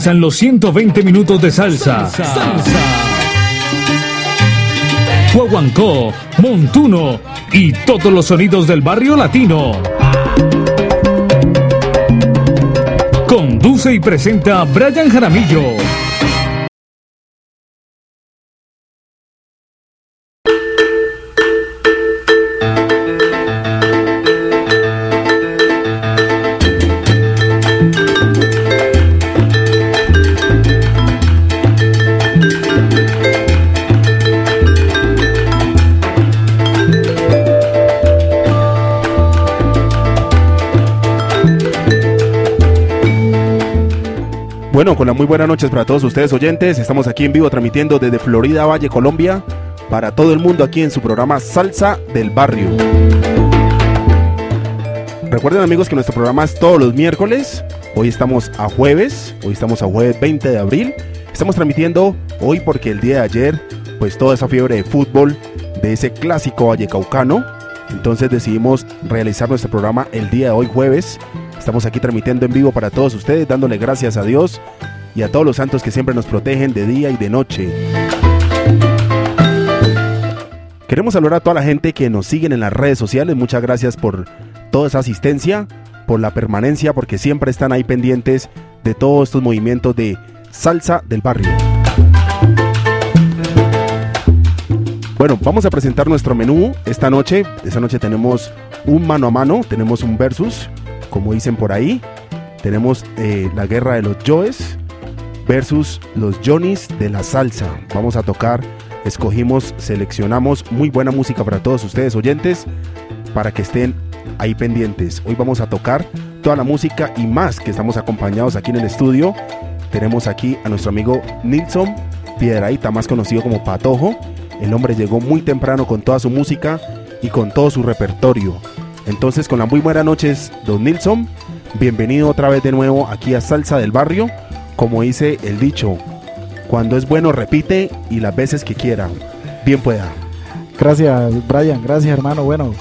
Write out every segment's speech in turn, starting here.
Comienzan los 120 minutos de salsa. Salsa. Guaguancó, Montuno y todos los sonidos del barrio latino. Conduce y presenta Brian Jaramillo. Muy buenas noches para todos ustedes oyentes. Estamos aquí en vivo transmitiendo desde Florida Valle, Colombia, para todo el mundo aquí en su programa Salsa del Barrio. Recuerden amigos que nuestro programa es todos los miércoles. Hoy estamos a jueves, hoy estamos a jueves 20 de abril. Estamos transmitiendo hoy porque el día de ayer, pues toda esa fiebre de fútbol, de ese clásico vallecaucano, entonces decidimos realizar nuestro programa el día de hoy jueves Estamos aquí transmitiendo en vivo para todos ustedes, dándole gracias a Dios y a todos los santos que siempre nos protegen de día y de noche. Queremos saludar a toda la gente que nos siguen en las redes sociales. Muchas gracias por toda esa asistencia, por la permanencia, porque siempre están ahí pendientes de todos estos movimientos de salsa del barrio. Bueno, vamos a presentar nuestro menú esta noche. Esta noche tenemos un mano a mano, tenemos un versus, como dicen por ahí. Tenemos eh, la guerra de los Joes versus los Johnnies de la salsa. Vamos a tocar, escogimos, seleccionamos muy buena música para todos ustedes oyentes, para que estén ahí pendientes. Hoy vamos a tocar toda la música y más que estamos acompañados aquí en el estudio. Tenemos aquí a nuestro amigo Nilsson Piedraíta, más conocido como Patojo. El hombre llegó muy temprano con toda su música y con todo su repertorio. Entonces, con las muy buenas noches, don Nilsson, bienvenido otra vez de nuevo aquí a Salsa del Barrio. Como dice el dicho, cuando es bueno repite y las veces que quiera. Bien pueda. Gracias, Brian. Gracias, hermano. Bueno,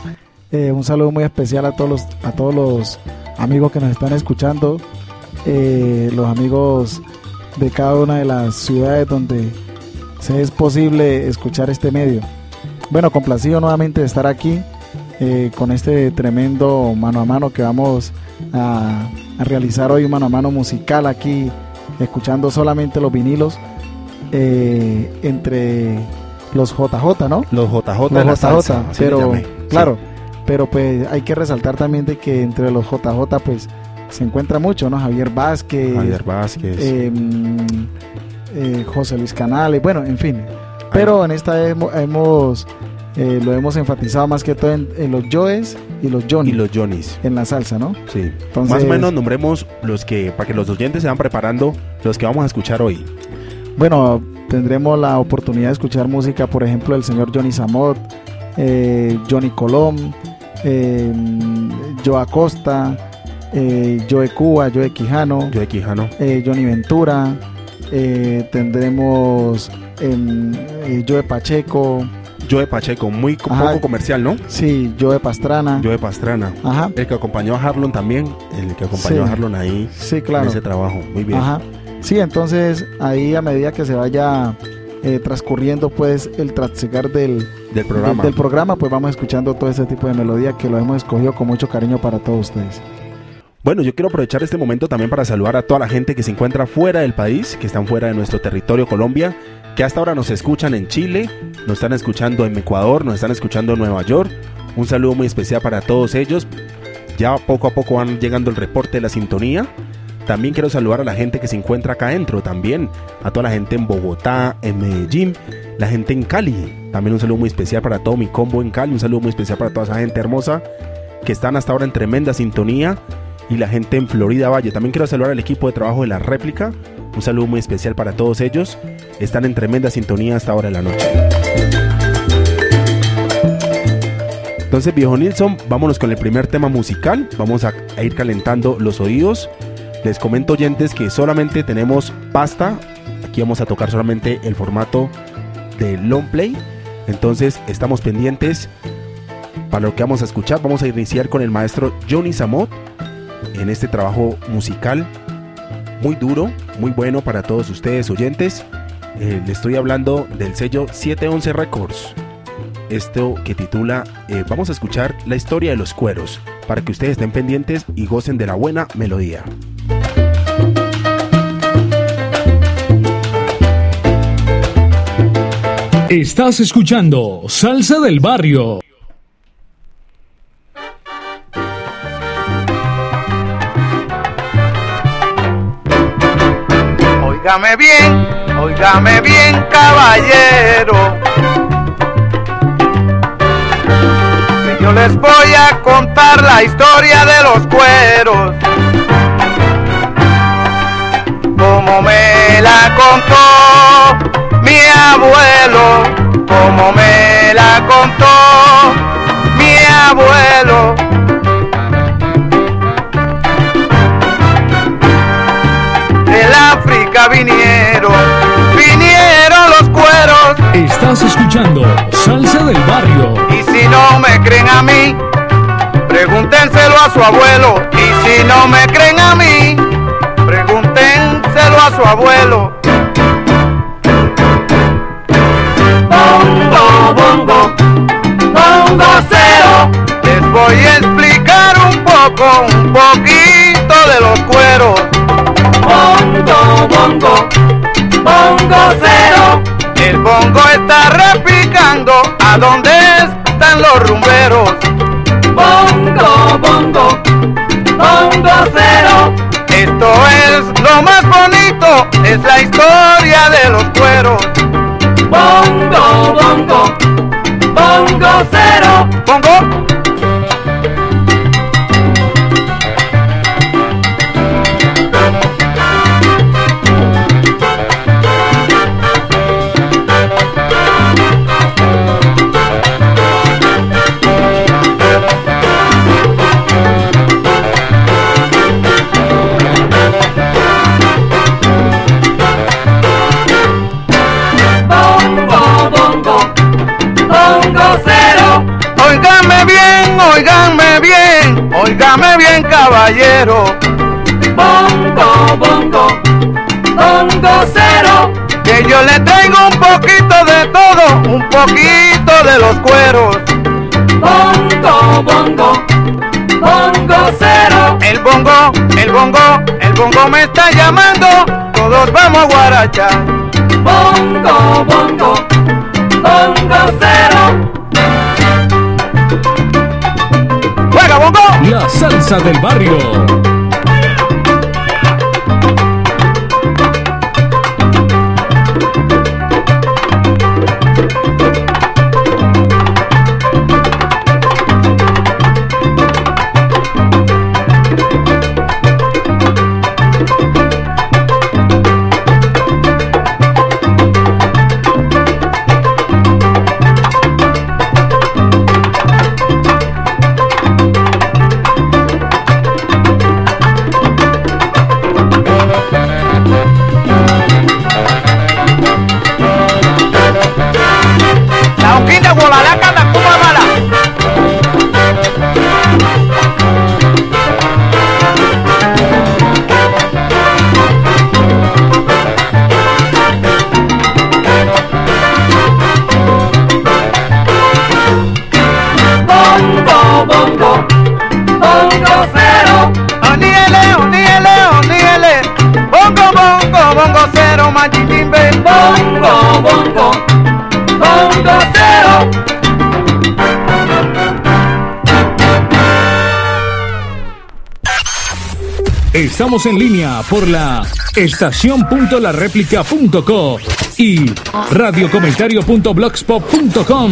eh, un saludo muy especial a todos los, a todos los amigos que nos están escuchando, eh, los amigos de cada una de las ciudades donde es posible escuchar este medio. Bueno, complacido nuevamente de estar aquí eh, con este tremendo mano a mano que vamos a, a realizar hoy, un mano a mano musical aquí, escuchando solamente los vinilos eh, entre los JJ, ¿no? Los JJ, Los de la JJ, salsa, pero claro, pero pues hay que resaltar también de que entre los JJ pues se encuentra mucho, ¿no? Javier Vázquez. Javier Vázquez. eh, mm, eh, José Luis Canales, bueno, en fin. Pero en esta hemos, hemos, eh, lo hemos enfatizado más que todo en, en los Joes y los Johnny y los Johnnies. en la salsa, ¿no? Sí. Entonces- Más o menos nombremos los que, para que los oyentes se van preparando, los que vamos a escuchar hoy. Bueno, tendremos la oportunidad de escuchar música, por ejemplo, del señor Johnny Samot, eh, Johnny Colom, eh, Joe Acosta, eh, Joe Cuba, Joe Quijano, Yo de Quijano. eh, Johnny Ventura, tendremos em, Joe Pacheco, Yo de Pacheco, muy Ajá. poco comercial, ¿no? sí, Joe Pastrana, Yo de Pastrana. ajá, El que acompañó a Harlon también, el que acompañó Sí. a Harlon ahí sí, en claro, ese trabajo. Muy bien. ajá, sí, entonces ahí a medida que se vaya eh, transcurriendo pues el trasegar del, Del programa. Del, del programa, pues vamos escuchando todo ese tipo de melodía que lo hemos escogido con mucho cariño para todos ustedes. Bueno, yo quiero aprovechar este momento también para saludar a toda la gente que se encuentra fuera del país, que están fuera de nuestro territorio Colombia, que hasta ahora nos escuchan en Chile, nos están escuchando en Ecuador, nos están escuchando en Nueva York. Un saludo muy especial para todos ellos. Ya poco a poco van llegando el reporte de la sintonía. También quiero saludar a la gente que se encuentra acá adentro, también a toda la gente en Bogotá, en Medellín, la gente en Cali. También un saludo muy especial para todo mi combo en Cali, un saludo muy especial para toda esa gente hermosa que están hasta ahora en tremenda sintonía y la gente en Florida Valle. También quiero saludar al equipo de trabajo de la réplica. Un saludo muy especial para todos ellos. Están en tremenda sintonía hasta ahora de la noche. Entonces, viejo Nilsson, vámonos con el primer tema musical. Vamos a, ir calentando los oídos. Les comento oyentes que solamente tenemos pasta. Aquí vamos a tocar solamente el formato de long play. Entonces, estamos pendientes para lo que vamos a escuchar. Vamos a iniciar con el maestro Johnny Samot en este trabajo musical muy duro, muy bueno para todos ustedes oyentes. Eh, le estoy hablando del sello 711 Records. Esto que titula eh, Vamos a escuchar la historia de los cueros para que ustedes estén pendientes y gocen de la buena melodía. Estás escuchando Salsa del Barrio. Óigame bien, óigame bien, caballero. Que yo les voy a contar la historia de los cueros. Como me la contó mi abuelo, como me la contó mi abuelo. África vinieron, vinieron los cueros. Estás escuchando Salsa del Barrio. Y si no me creen a mí, pregúntenselo a su abuelo. Y si no me creen a mí, pregúntenselo a su abuelo. Bongo, bongo, bongo cero. Les voy a explicar un poco, un poquito de los cueros bongo, bongo, bongo cero. El bongo está replicando a dónde están los rumberos. Bongo, bongo, bongo cero. Esto es lo más bonito, es la historia de los cueros. Bongo, bongo, bongo cero. Bongo. Óigame bien, caballero. Bongo, bongo, bongo cero. Que yo le tengo un poquito de todo, un poquito de los cueros. Bongo, bongo, bongo cero. El bongo, el bongo, el bongo me está llamando. Todos vamos a guarachar. Bongo, bongo, bongo cero. La salsa del barrio. Estamos en línea por la estación.lareplica.co y radiocomentario.blogspot.com.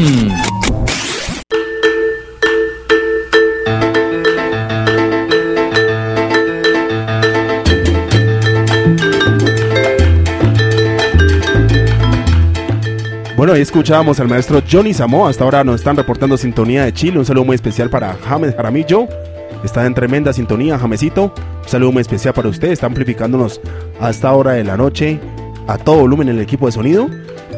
Bueno, ahí escuchábamos al maestro Johnny Samo. Hasta ahora nos están reportando sintonía de Chile. Un saludo muy especial para James Jaramillo. Está en tremenda sintonía, Jamesito. Un saludo muy especial para usted. Está amplificándonos a esta hora de la noche a todo volumen en el equipo de sonido.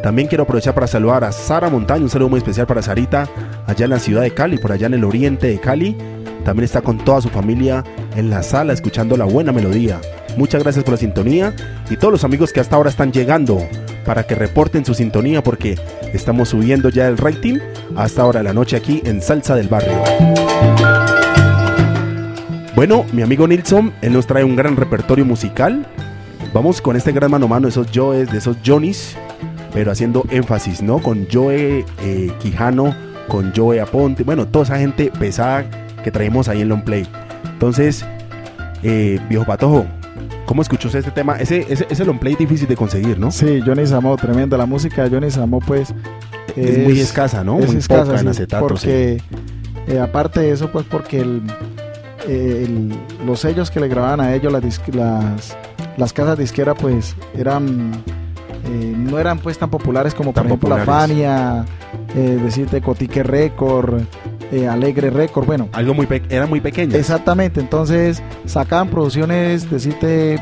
También quiero aprovechar para saludar a Sara Montaño. Un saludo muy especial para Sarita, allá en la ciudad de Cali, por allá en el oriente de Cali. También está con toda su familia en la sala escuchando la buena melodía. Muchas gracias por la sintonía y todos los amigos que hasta ahora están llegando para que reporten su sintonía porque estamos subiendo ya el rating hasta ahora de la noche aquí en Salsa del Barrio. Bueno, mi amigo Nilsson, él nos trae un gran repertorio musical. Vamos con este gran mano a mano de esos Joes, de esos Johnnys, pero haciendo énfasis, ¿no? Con Joe eh, Quijano, con Joe Aponte, bueno, toda esa gente pesada que traemos ahí en Long Play. Entonces, eh, viejo Patojo, ¿cómo escuchó usted este tema? Ese, ese, ese long play difícil de conseguir, ¿no? Sí, Johnny Samo, tremenda. La música de Johnny Samo, pues. Es, muy escasa, ¿no? Es muy escasa, poca en sí, acetato, porque, eh, aparte de eso, pues porque el, el- los sellos que le grababan a ellos, las, las, las casas disqueras, pues eran. eh, no eran pues tan populares como Tan por ejemplo la. Fania, eh, decirte Cotique Record, eh, Alegre Record, bueno, Algo muy era muy pequeño. Exactamente, entonces sacaban producciones, decirte,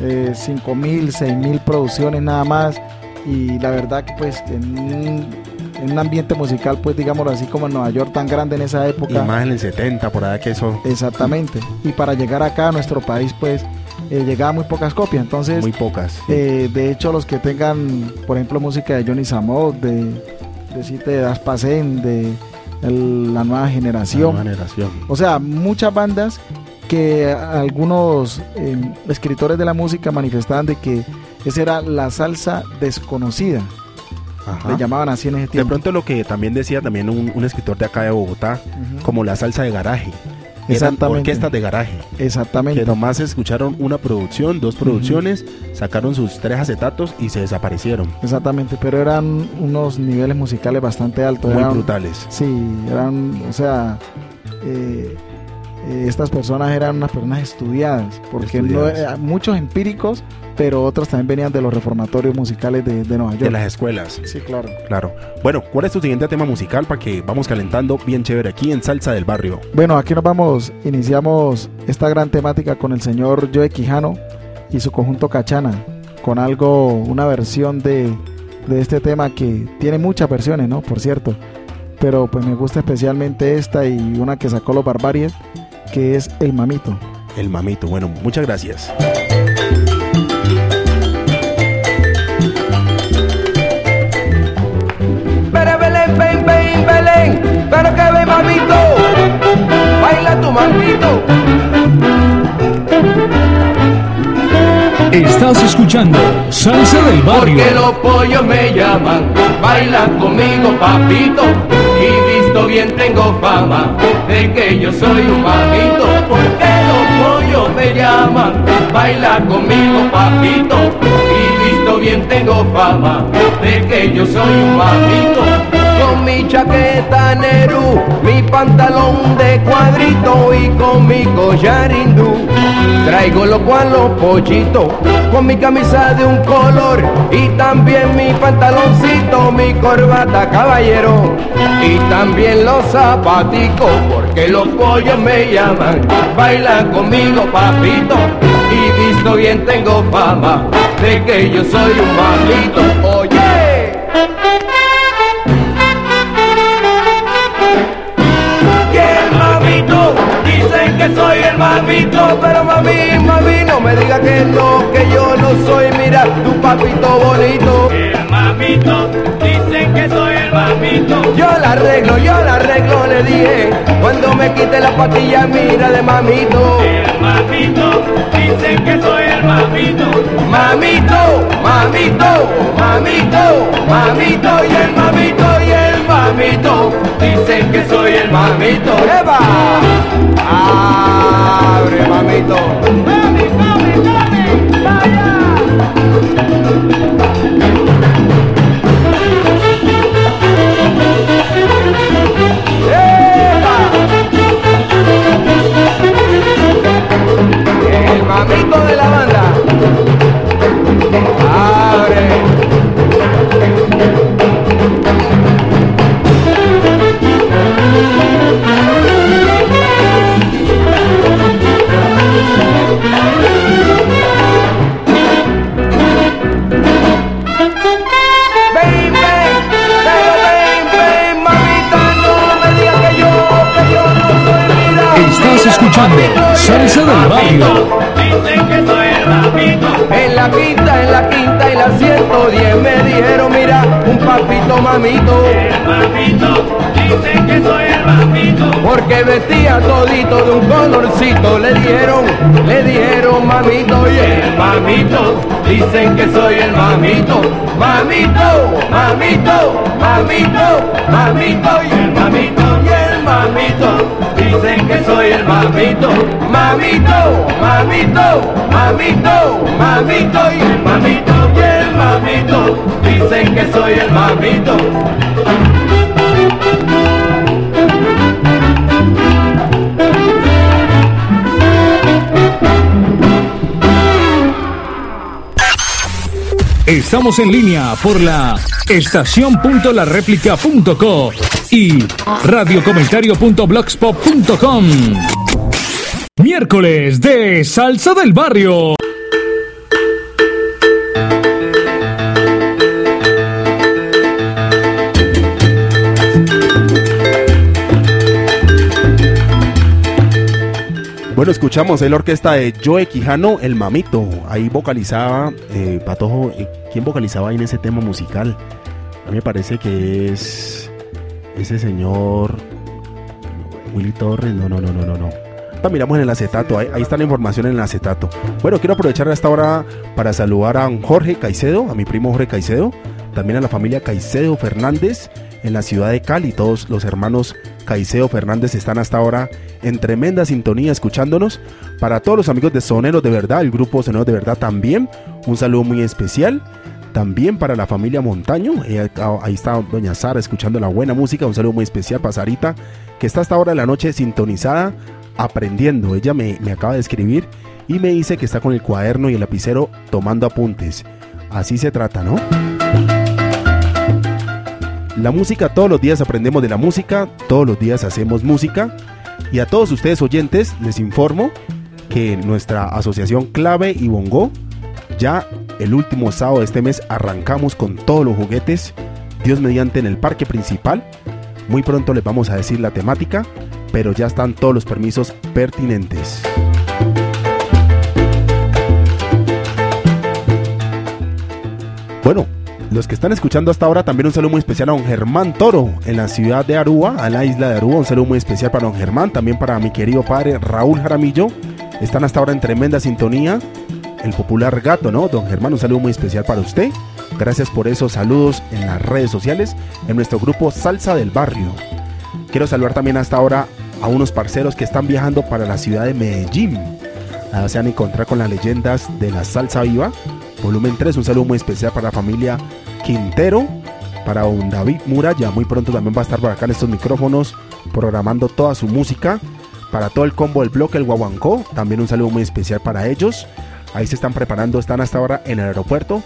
eh, 5 mil, 6 mil producciones nada más. Y la verdad que pues en un, en un ambiente musical, pues digámoslo así como en Nueva York tan grande en esa Y época. más en el 70, por allá que eso, Exactamente. Y para llegar acá a nuestro país, pues eh, llegaba muy pocas copias. Entonces, muy pocas. eh, de hecho, los que tengan, por ejemplo, música de Johnny Samot, de, de Daspasen, de el- la nueva La generación. nueva generación. O sea, muchas bandas que algunos eh, escritores de la música manifestaban de que esa era la salsa desconocida. Ajá. Le llamaban así en ese De tiempo. pronto lo que también decía también un, un escritor de acá de Bogotá, como la salsa de garaje. Eran Exactamente. orquestas de garaje. Exactamente. Que nomás escucharon una producción, dos producciones, sacaron sus tres acetatos y se desaparecieron. Exactamente, pero eran unos niveles musicales bastante altos. Muy eran- brutales. Sí, eran, o sea, eh, eh, estas personas eran unas personas estudiadas, porque Estudiadas. muchos empíricos, pero otros también venían de los reformatorios musicales de, de Nueva York. De las escuelas. Sí, claro. Claro. Bueno, ¿cuál es tu siguiente tema musical para que vamos calentando bien chévere aquí en Salsa del Barrio? Bueno, aquí nos vamos, iniciamos esta gran temática con el señor Joe Quijano y su conjunto Cachana, con algo, una versión de, de este tema que tiene muchas versiones, ¿no? Por cierto, pero pues me gusta especialmente esta y una que sacó los Barbarias, que es El Mamito. El mamito. Bueno, muchas gracias. Pero Belén, ven, ven, Belén, pero que ven, mamito, baila tu mamito. Estás escuchando Salsa del Barrio. Porque los pollos me llaman, baila conmigo, papito. Visto bien tengo fama de que yo soy un mamito. Porque los pollos me llaman, baila conmigo, papito. Y visto bien tengo fama de que yo soy un mamito. Con mi chaqueta Nerú, mi pantalón de cuadrito y con mi collar hindú. Traigo lo cual los pollitos, con mi camisa de un color y también mi pantaloncito, mi corbata caballero y también los zapaticos, porque los pollos me llaman, bailan conmigo papito y visto bien tengo fama de que yo soy un mamito. Oye. Que soy el mamito, pero mami, mami, no me diga que no, que yo no soy, mira, tu papito bonito. El mamito, dicen que soy el mamito. Yo la arreglo, yo la arreglo, le dije, cuando me quite la patilla, mira de mamito. El mamito, dicen que soy el mamito. Mamito, mamito, mamito, mamito, y el mamito, y el mamito, dicen que soy el mamito. ¡Eva! ¡Abre, mamito! ¡Mami, mami, mami! ¡Vaya! El mamito de la banda. Abre. Escuchando Salsa del Barrio. Dicen que soy el la quinta, en la quinta y la 110 me dijeron, mira, un papito mamito. El mamito, dicen que soy el mamito. Porque vestía todito de un colorcito, le dijeron, le dijeron mamito y el mamito, dicen que soy el mamito, mamito, mamito, mamito, mamito y el mamito y el mamito, dicen que soy el mamito, mamito, mamito, mamito, mamito y el mamito y el mamito, dicen que soy el mamito. Estamos en línea por la estación.lareplica.co y radiocomentario.blogspot.com. Miércoles de Salsa del Barrio. Bueno, escuchamos la orquesta de Joe Quijano, El Mamito. Ahí vocalizaba, eh, Patojo, eh, ¿quién vocalizaba ahí en ese tema musical? A mí me parece que es ese señor Willy Torres. No, no, no, no, no, no. Miramos en el acetato, ahí, ahí está la información en el acetato. Bueno, quiero aprovechar esta hora para saludar a Jorge Caicedo, a mi primo Jorge Caicedo, también a la familia Caicedo Fernández en la ciudad de Cali. Todos los hermanos Caicedo Fernández están hasta ahora en tremenda sintonía escuchándonos. Para todos los amigos de Soneros de Verdad, el grupo Soneros de Verdad también, un saludo muy especial. También para la familia Montaño, eh, ahí está Doña Sara escuchando la buena música, un saludo muy especial para Sarita, que está hasta ahora de la noche sintonizada, aprendiendo. Ella me, me acaba de escribir y me dice que está con el cuaderno y el lapicero tomando apuntes. Así se trata, ¿no? La música, todos los días aprendemos de la música, todos los días hacemos música. Y a todos ustedes oyentes les informo que nuestra asociación Clave y Bongo, ya el último sábado de este mes arrancamos con todos los juguetes, Dios mediante en el parque principal. Muy pronto les vamos a decir la temática, pero ya están todos los permisos pertinentes. Bueno, los que están escuchando hasta ahora, también un saludo muy especial a don Germán Toro en la ciudad de Aruba, a la isla de Aruba. Un saludo muy especial para don Germán, también para mi querido padre Raúl Jaramillo. Están hasta ahora en tremenda sintonía. El popular gato, ¿no? Don Germán, un saludo muy especial para usted. Gracias por esos saludos en las redes sociales, en nuestro grupo Salsa del Barrio. Quiero saludar también hasta ahora a unos parceros que están viajando para la ciudad de Medellín. Allá se van a encontrar con las leyendas de la salsa viva. Volumen 3, un saludo muy especial para la familia Quintero, para un David Muralla. Muy pronto también va a estar por acá en estos micrófonos programando toda su música. Para todo el combo del bloque, el Guaguancó, también un saludo muy especial para ellos. Ahí se están preparando, están hasta ahora en el aeropuerto.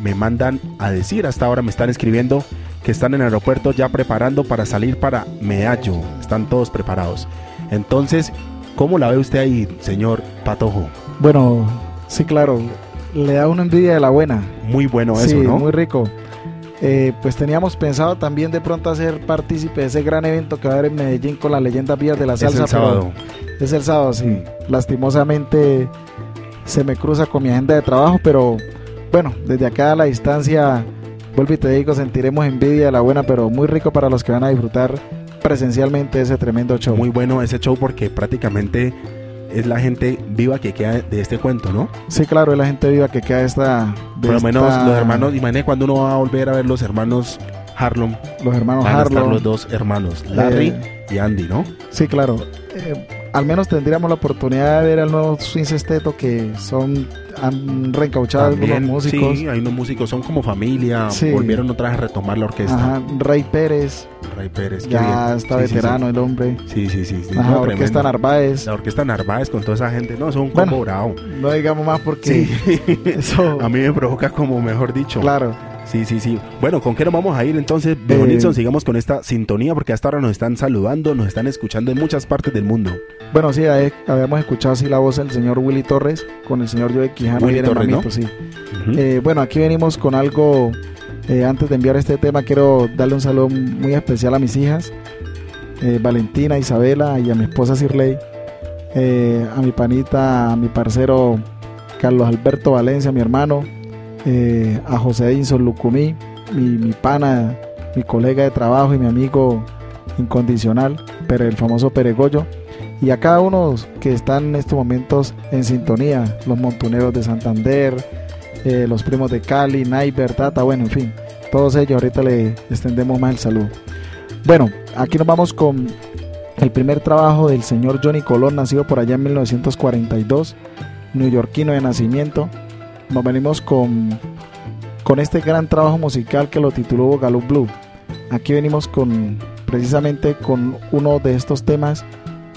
Me mandan a decir, hasta ahora me están escribiendo que están en el aeropuerto ya preparando para salir para Medallo. Están todos preparados. Entonces, ¿cómo la ve usted ahí, señor Patojo? Bueno, sí, claro. Le da una envidia de la buena. Muy bueno eso, sí, ¿no? muy rico. Eh, pues teníamos pensado también de pronto hacer partícipe de ese gran evento que va a haber en Medellín con las leyendas vivas de la Es salsa. el sábado. Es el sábado, sí. Mm. Lastimosamente se me cruza con mi agenda de trabajo, pero bueno, desde acá a la distancia, vuelvo y te digo, sentiremos envidia de la buena, pero muy rico para los que van a disfrutar presencialmente ese tremendo show. Muy bueno ese show porque prácticamente es la gente viva que queda de este cuento, ¿no? Sí, claro, es la gente viva que queda esta. de Por lo menos esta- los hermanos, imagínate cuando uno va a volver a ver los hermanos Harlem, Los hermanos van a estar Harlow. los dos hermanos, Larry Eh, y Andy, ¿no? Sí, claro. Eh, al menos tendríamos la oportunidad de ver al nuevo Swing Sexteto que son han reencauchado algunos También, músicos. Sí, hay unos músicos, son como familia, Sí. volvieron otra vez a retomar la orquesta. Ajá, Rey Pérez, Ray Pérez, qué ya bien. está Sí, sí, veterano el hombre. Sí, sí, sí. sí, Ajá, no, Orquesta tremendo. Narváez. La orquesta Narváez con toda esa gente, no, son un Bueno. No digamos más porque eso. A mí me provoca como mejor dicho. Claro. Sí, sí, sí. Bueno, ¿con qué nos vamos a ir entonces? Bebo Eh, sigamos con esta sintonía porque hasta ahora nos están saludando, nos están escuchando en muchas partes del mundo. Bueno, sí, ahí habíamos escuchado así la voz del señor Willy Torres con el señor Joe Quijano Willy Torres, mamito, ¿no? sí. Eh, bueno, aquí venimos con algo. eh, antes de enviar este tema, quiero darle un saludo muy especial a mis hijas, eh, Valentina, Isabela y a mi esposa Sirley, a mi panita, a mi parcero Carlos Alberto Valencia, mi hermano, eh, a José Edinson Lucumí, mi, mi pana, mi colega de trabajo y mi amigo incondicional, pero el famoso Peregollo, y a cada uno que están en estos momentos en sintonía, los montuneros de Santander, eh, los primos de Cali, Naiber, Tata, bueno, en fin, todos ellos, ahorita le extendemos más el saludo. Bueno, aquí nos vamos con el primer trabajo del señor Johnny Colón, nacido por allá en 1942, neoyorquino de nacimiento. Nos venimos con, con este gran trabajo musical que lo tituló Gallup Blue. Aquí venimos con precisamente con uno de estos temas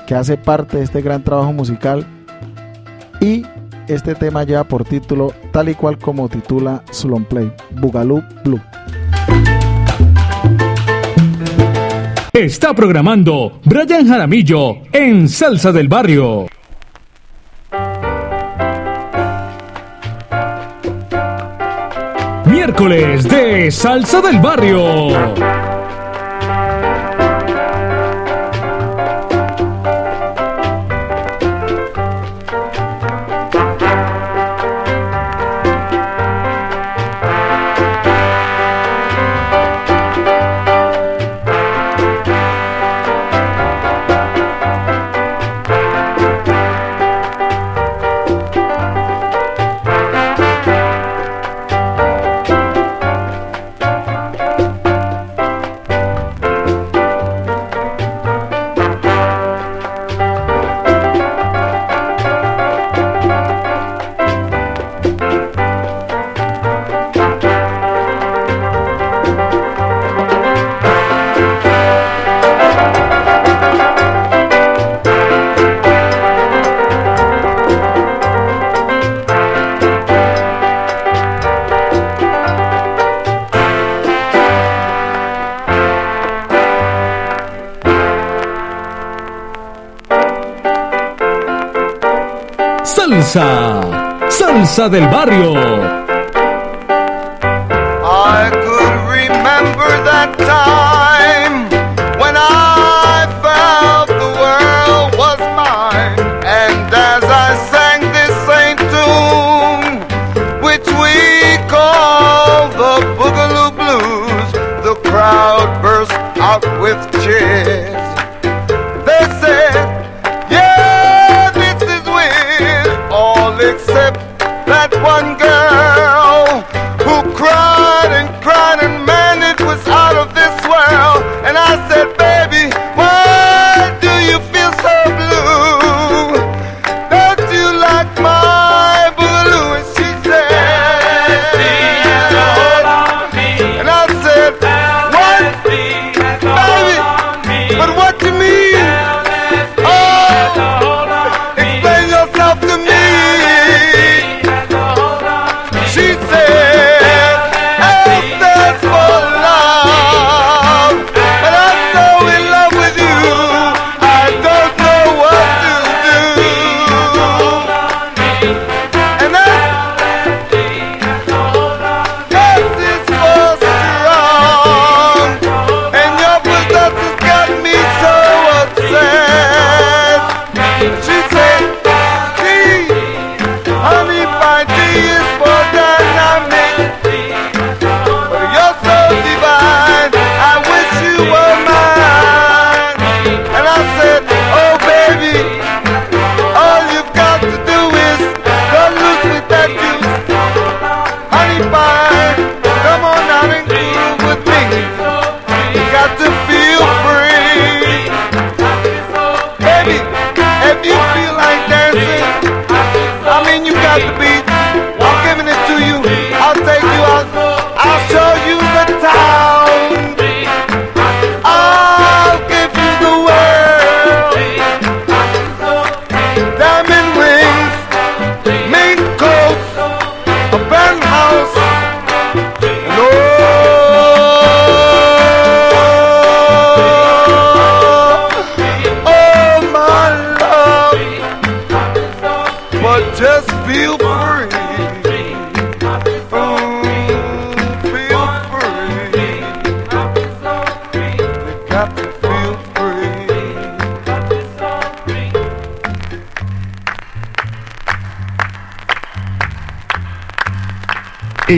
que hace parte de este gran trabajo musical y este tema lleva por título tal y cual como titula su long play, Bugaloo Blue. Está programando Brian Jaramillo en Salsa del Barrio. Miércoles de Salsa del Barrio. Del barrio.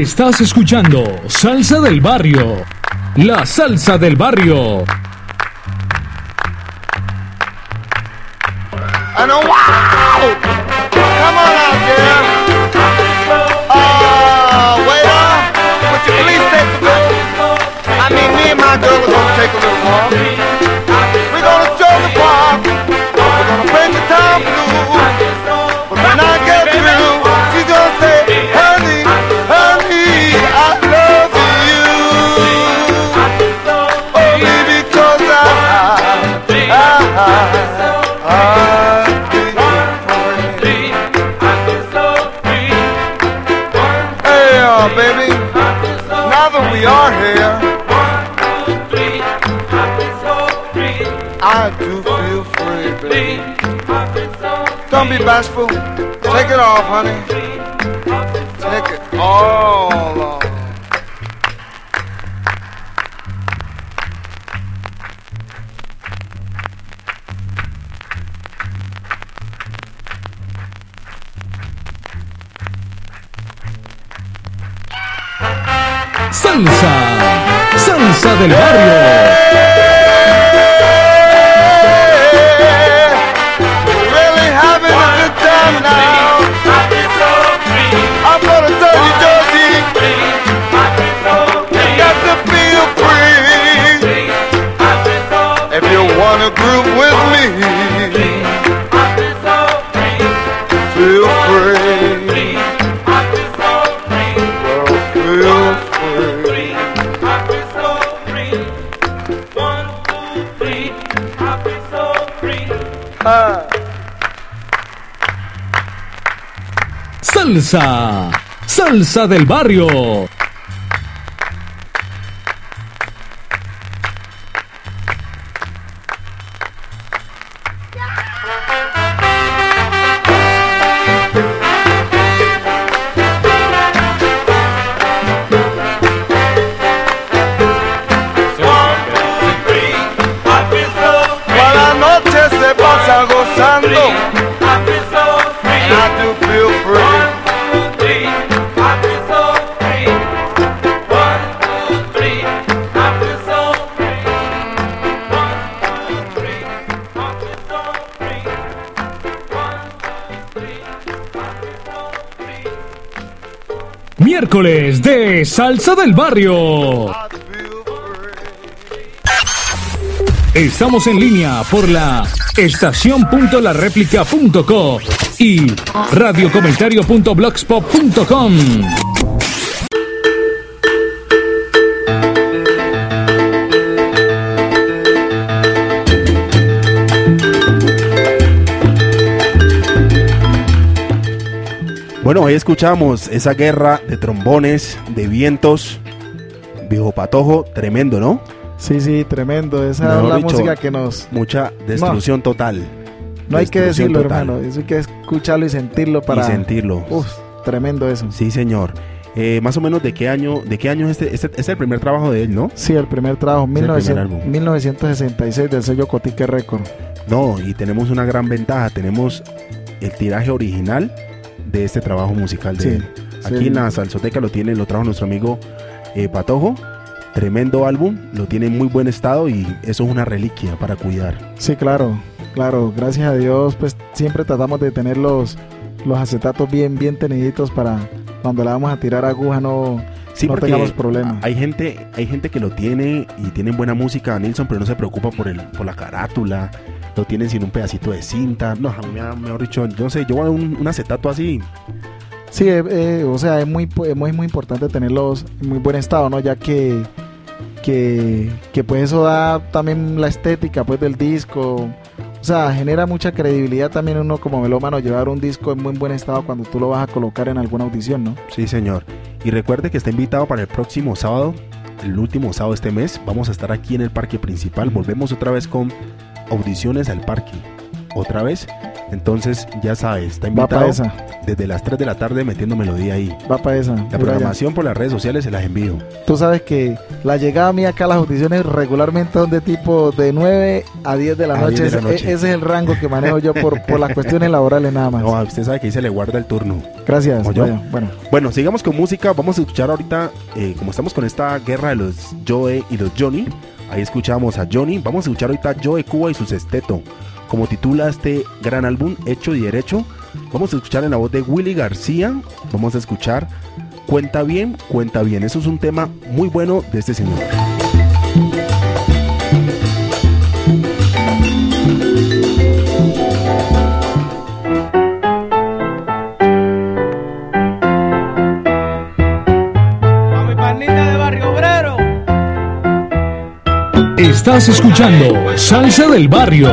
Estás escuchando Salsa del Barrio. La salsa del barrio. One, two, three, I feel so free. I do One, feel free, two, baby. Three, so free. Don't be bashful. One, Take it off, honey. Take it off. Del barrio. Salsa. Salsa del barrio. Salsa del barrio. Estamos en línea por la estación.lareplica.co y radiocomentario.blogspot.com. Bueno, hoy escuchamos esa guerra de trombones, de vientos. Viejo patojo, tremendo, ¿no? Sí, sí, tremendo. Esa Mejor es la dicho, música que nos... Mucha destrucción total. No hay que decirlo, total. hermano. Eso hay que escucharlo y sentirlo para... Y sentirlo. Uf, tremendo eso. Sí, señor. Eh, más o menos de qué año, de qué año es este, este es el primer trabajo de él, ¿no? Sí, el primer trabajo, el primer 1900 álbum. 1966 del sello Cotique Record. No, y tenemos una gran ventaja, tenemos el tiraje original de este trabajo musical de Sí, él. Sí. Aquí en la Salsoteca lo tiene, lo trajo nuestro amigo eh, Patojo. Tremendo álbum, lo tiene en muy buen estado y eso es una reliquia para cuidar. Sí, claro, claro. Gracias a Dios, pues siempre tratamos de tener los, los acetatos bien, bien teniditos para cuando le vamos a tirar aguja no, Sí, no tengamos problemas. Hay gente, hay gente que lo tiene y tienen buena música, Nilsson, pero no se preocupa por el, por la carátula. Lo tienen sin un pedacito de cinta. No, a mí me ha- mejor dicho, yo no sé, yo voy a un, un acetato así. Sí, eh, eh, o sea, es muy, es muy, muy importante tenerlos en muy buen estado, ¿no? Ya que, que, que pues eso da también la estética pues del disco. O sea, genera mucha credibilidad también uno como melómano llevar un disco en muy buen estado cuando tú lo vas a colocar en alguna audición, ¿no? Sí, señor. Y recuerde que está invitado para el próximo sábado, el último sábado de este mes. Vamos a estar aquí en el parque principal. Volvemos otra vez con audiciones al parque otra vez. Entonces, ya sabes, está invitado desde las 3 de la tarde metiendo melodía ahí. Va para esa. La programación por las redes sociales se las envío. Tú sabes que la llegada mía acá a las audiciones regularmente son de tipo de 9 a 10 de la, noche. Ese, es el rango que manejo yo por, por las cuestiones laborales nada más. Usted sabe que ahí se le guarda el turno. Gracias. Bueno, bueno. sigamos con música. Vamos a escuchar ahorita, eh, como estamos con esta guerra de los Joe y los Johnny, ahí escuchamos a Johnny. Vamos a escuchar ahorita a Joe Cuba y sus esteto como titula este gran álbum Hecho y Derecho. Vamos a escuchar en la voz de Willy García, vamos a escuchar Cuenta bien, cuenta bien. Eso es un tema muy bueno de este señor. Estás escuchando Salsa del Barrio.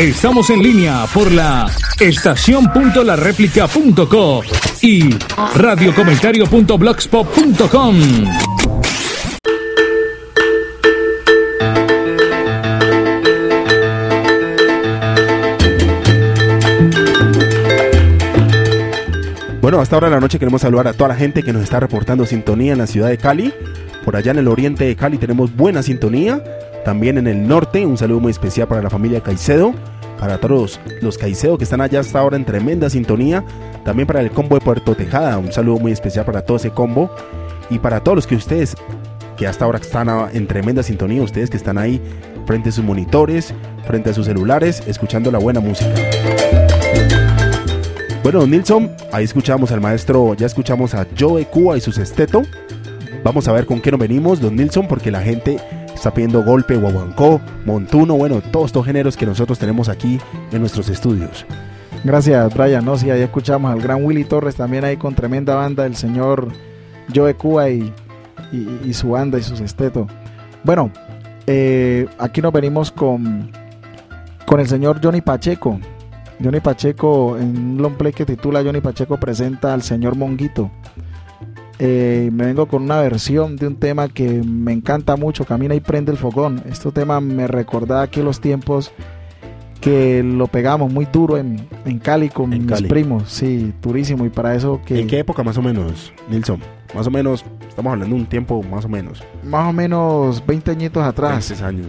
Estamos en línea por la estación.lareplica.co y radiocomentario.blogspot.com. Bueno, hasta ahora de la noche queremos saludar a toda la gente que nos está reportando sintonía en la ciudad de Cali. Por allá en el oriente de Cali tenemos buena sintonía también en el norte, un saludo muy especial para la familia Caicedo. Para todos los Caicedo que están allá hasta ahora en tremenda sintonía. También para el combo de Puerto Tejada, un saludo muy especial para todo ese combo. Y para todos los que ustedes que hasta ahora están en tremenda sintonía, ustedes que están ahí frente a sus monitores, frente a sus celulares, escuchando la buena música. Bueno, Nilsson, ahí escuchamos al maestro, ya escuchamos a Joe Cuba y su esteto. Vamos a ver con qué nos venimos, don Nilsson, porque la gente está pidiendo golpe, guaguancó, montuno, bueno, todos estos géneros que nosotros tenemos aquí en nuestros estudios. Gracias, Brian. No, sí, ahí escuchamos al gran Willy Torres también ahí con tremenda banda, el señor Joe Cuba y, y, su banda y sus estetos. Bueno, eh, aquí nos venimos con, con el señor Johnny Pacheco. Johnny Pacheco, en un long play que titula Johnny Pacheco presenta al señor Monguito. Eh, me vengo con una versión de un tema que me encanta mucho, Camina y prende el fogón. Este tema me recordaba aquí los tiempos que lo pegamos muy duro en, en Cali con mis primos, sí, durísimo. Y para eso que... ¿En qué época más o menos, Nilsson? Más o menos, estamos hablando de un tiempo más o menos. Más o menos 20 añitos atrás. 20 años.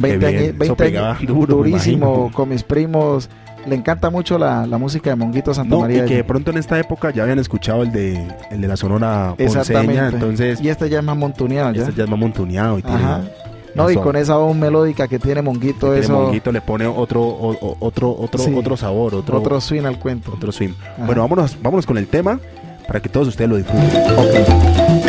20 años, 20 años durísimo, con mis primos le encanta mucho la, música de Monguito Santa María. Y que de pronto en esta época ya habían escuchado el de, el de la Sonora Ponceña, entonces... Y este ya es más montuneado. Este ya es más montuneado y tiene... No, y con esa voz melódica que tiene Monguito, eso... Monguito le pone otro, otro, otro, otro sabor, otro... Otro swing al cuento. Otro swing. Bueno, vámonos, vámonos con el tema para que todos ustedes lo disfruten. La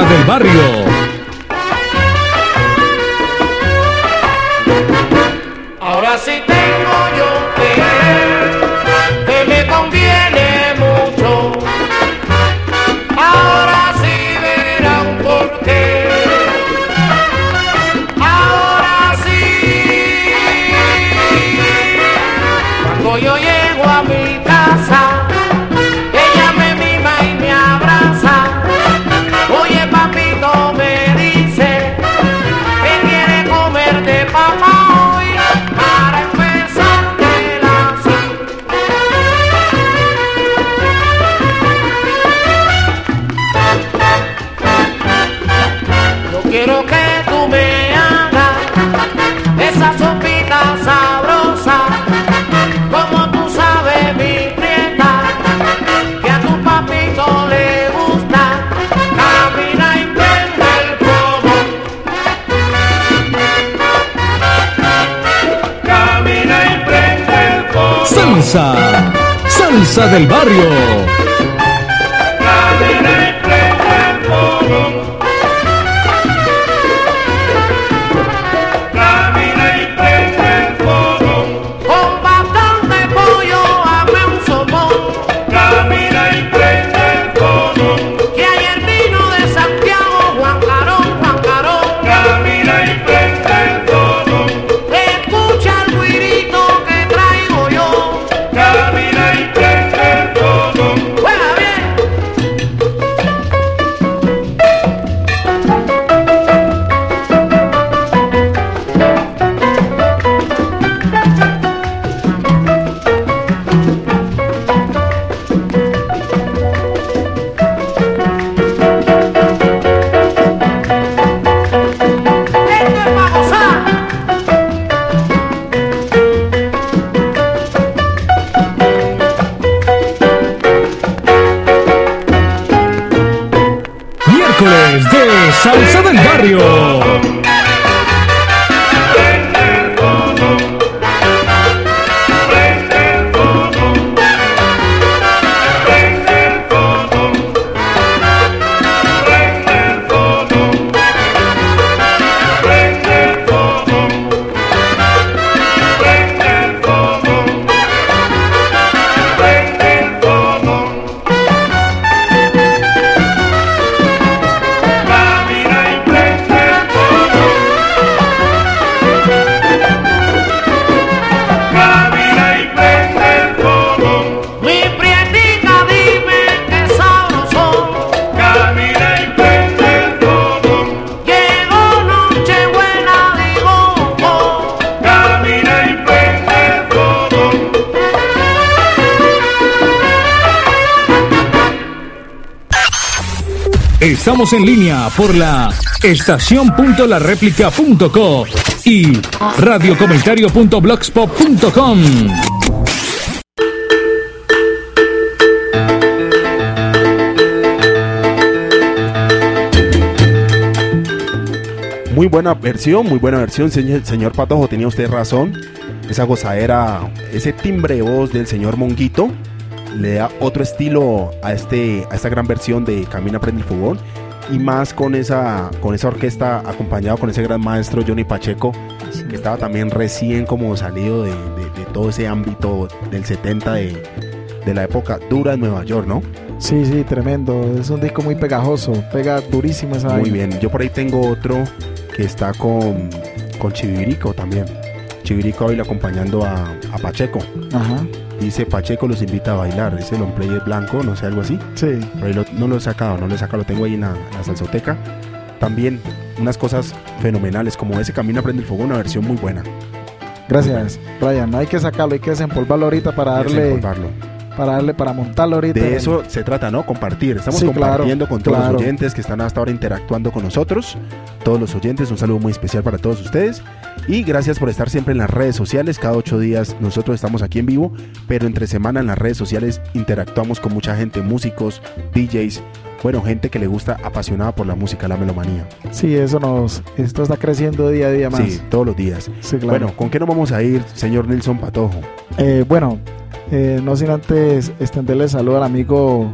del barrio. Salsa, del barrio. Estamos en línea por la estación.lareplica.co y radiocomentario.blogspot.com. Muy buena versión, muy buena versión, señor, señor Patojo, tenía usted razón. Esa gozadera, ese timbre de voz del señor Monguito le da otro estilo a, este, a esta gran versión de Camina Prende el Fogón y más con esa, con esa orquesta acompañado con ese gran maestro Johnny Pacheco que estaba también recién como salido de, de- de todo ese ámbito del 70 de, de la época dura en Nueva York, ¿no? Sí, sí, tremendo. Es un disco muy pegajoso. Pega durísimo esa Muy bien, yo por ahí tengo otro que está con, con Chivirico también. Chivirico hoy acompañando a, a Pacheco. Ajá. Dice Pacheco los invita a bailar. Ese long player blanco, no sé, algo así. Sí. Pero ahí lo- no lo he sacado, no lo he sacado, lo tengo ahí en la, en la salsoteca. También unas cosas fenomenales, como ese Camina Prende el Fuego, una versión muy buena. Gracias, Brian. Hay que sacarlo, hay que desempolvarlo ahorita para darle, para darle, para montarlo ahorita. De eso se trata, ¿no? Compartir. Estamos Sí, claro, compartiendo con todos claro. los oyentes que están hasta ahora interactuando con nosotros. Todos los oyentes, un saludo muy especial para todos ustedes. Y gracias por estar siempre en las redes sociales. Cada ocho días nosotros estamos aquí en vivo, pero entre semana en las redes sociales interactuamos con mucha gente, músicos, DJs, bueno, gente que le gusta apasionada por la música, la melomanía. Sí, eso nos, esto está creciendo día a día más. Sí, todos los días. Sí, claro. Bueno, ¿con qué nos vamos a ir, señor Nelson Patojo? Eh, bueno, eh, no sin antes extenderle saludo al amigo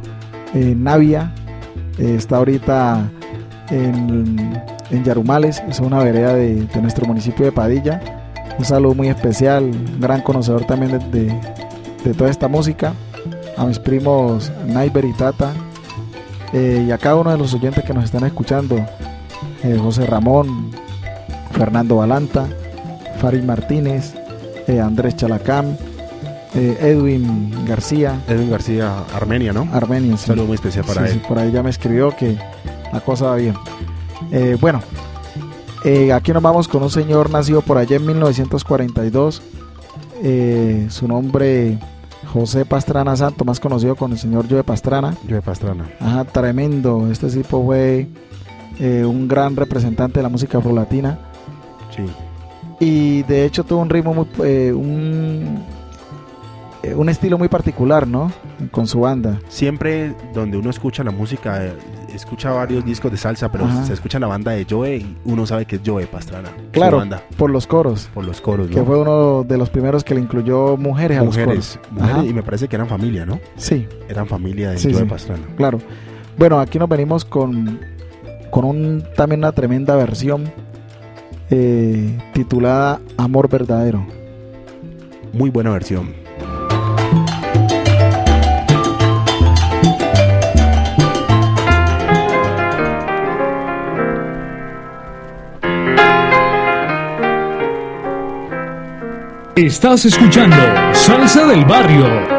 eh, Navia. Está ahorita en, en Yarumales, es una vereda de, de nuestro municipio de Padilla. Un saludo muy especial, un gran conocedor también de, de- de toda esta música. A mis primos Naiber y Tata. eh, y a cada uno de los oyentes que nos están escuchando. eh, José Ramón, Fernando Balanta, Farid Martínez, eh, Andrés Chalacán, eh, Edwin García, Edwin García, Armenia, ¿no? Armenio. Un sí. saludo muy especial para Sí, él. sí, por ahí ya me escribió que la cosa va bien. Eh, bueno, eh, aquí nos vamos con un señor nacido por allá en 1942. Eh, su nombre José Pastrana Santo, más conocido con el señor Joe Pastrana. Yo de Pastrana. Ajá, tremendo. Este tipo fue eh, un gran representante de la música afrolatina. Sí. Y de hecho tuvo un ritmo muy, eh, un, eh, un estilo muy particular, ¿no? Con su banda. siempre donde uno escucha la música, escucha varios discos de salsa, pero Ajá. se escucha la banda de Joe y uno sabe que es Joe Pastrana. Claro, banda, por los coros. por los coros, Que fue uno de los primeros que le incluyó mujeres, mujeres, a los coros. mujeres, Ajá. y me parece que eran familia, ¿no? Sí, Eran familia de Sí, Joe sí. Pastrana. claro. Bueno, aquí nos venimos con, con un, también una tremenda versión eh, titulada Amor Verdadero. Muy buena versión. Estás escuchando Salsa del Barrio.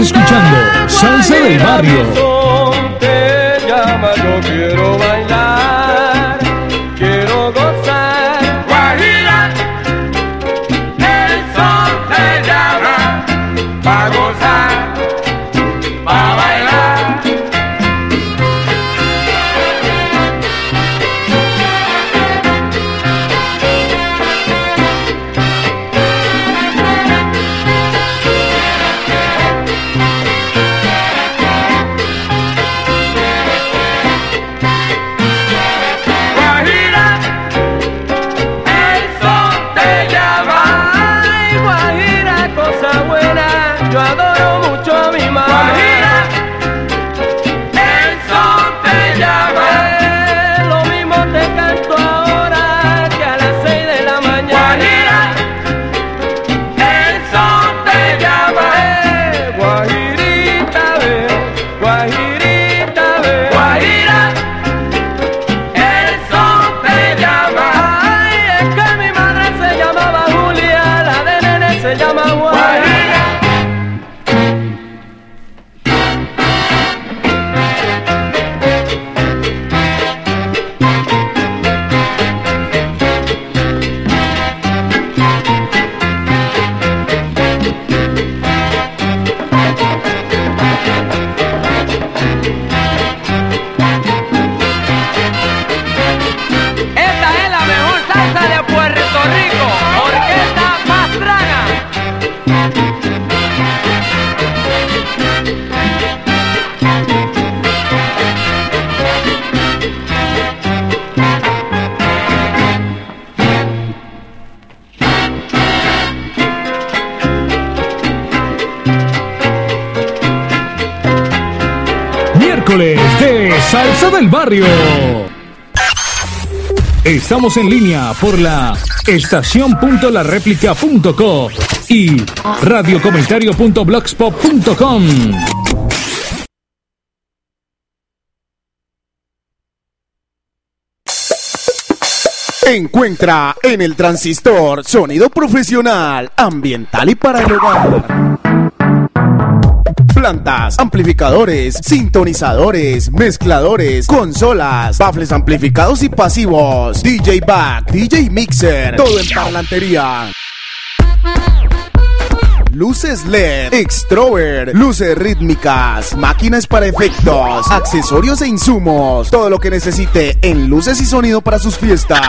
Escuchando Salsa del Barrio. Estamos en línea por la estación.lareplica.co y radiocomentario.blogspot.com. Encuentra en el transistor sonido profesional, ambiental y para el hogar. Amplificadores, sintonizadores, mezcladores, consolas, baffles amplificados y pasivos, DJ back, DJ mixer, todo en parlantería. Luces LED, extrover, luces rítmicas, máquinas para efectos, accesorios e insumos. Todo lo que necesite en luces y sonido para sus fiestas.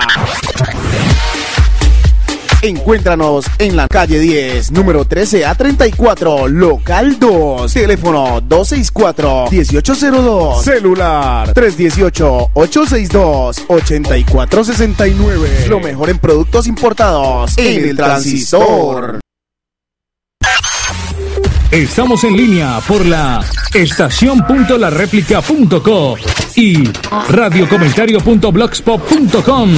Encuéntranos en la calle 10, número 13A34, local 2, teléfono 264-1802, celular 318-862-8469. Lo mejor en productos importados en el transistor. Estamos en línea por la estación.lareplica.co y radiocomentario.blogspot.com.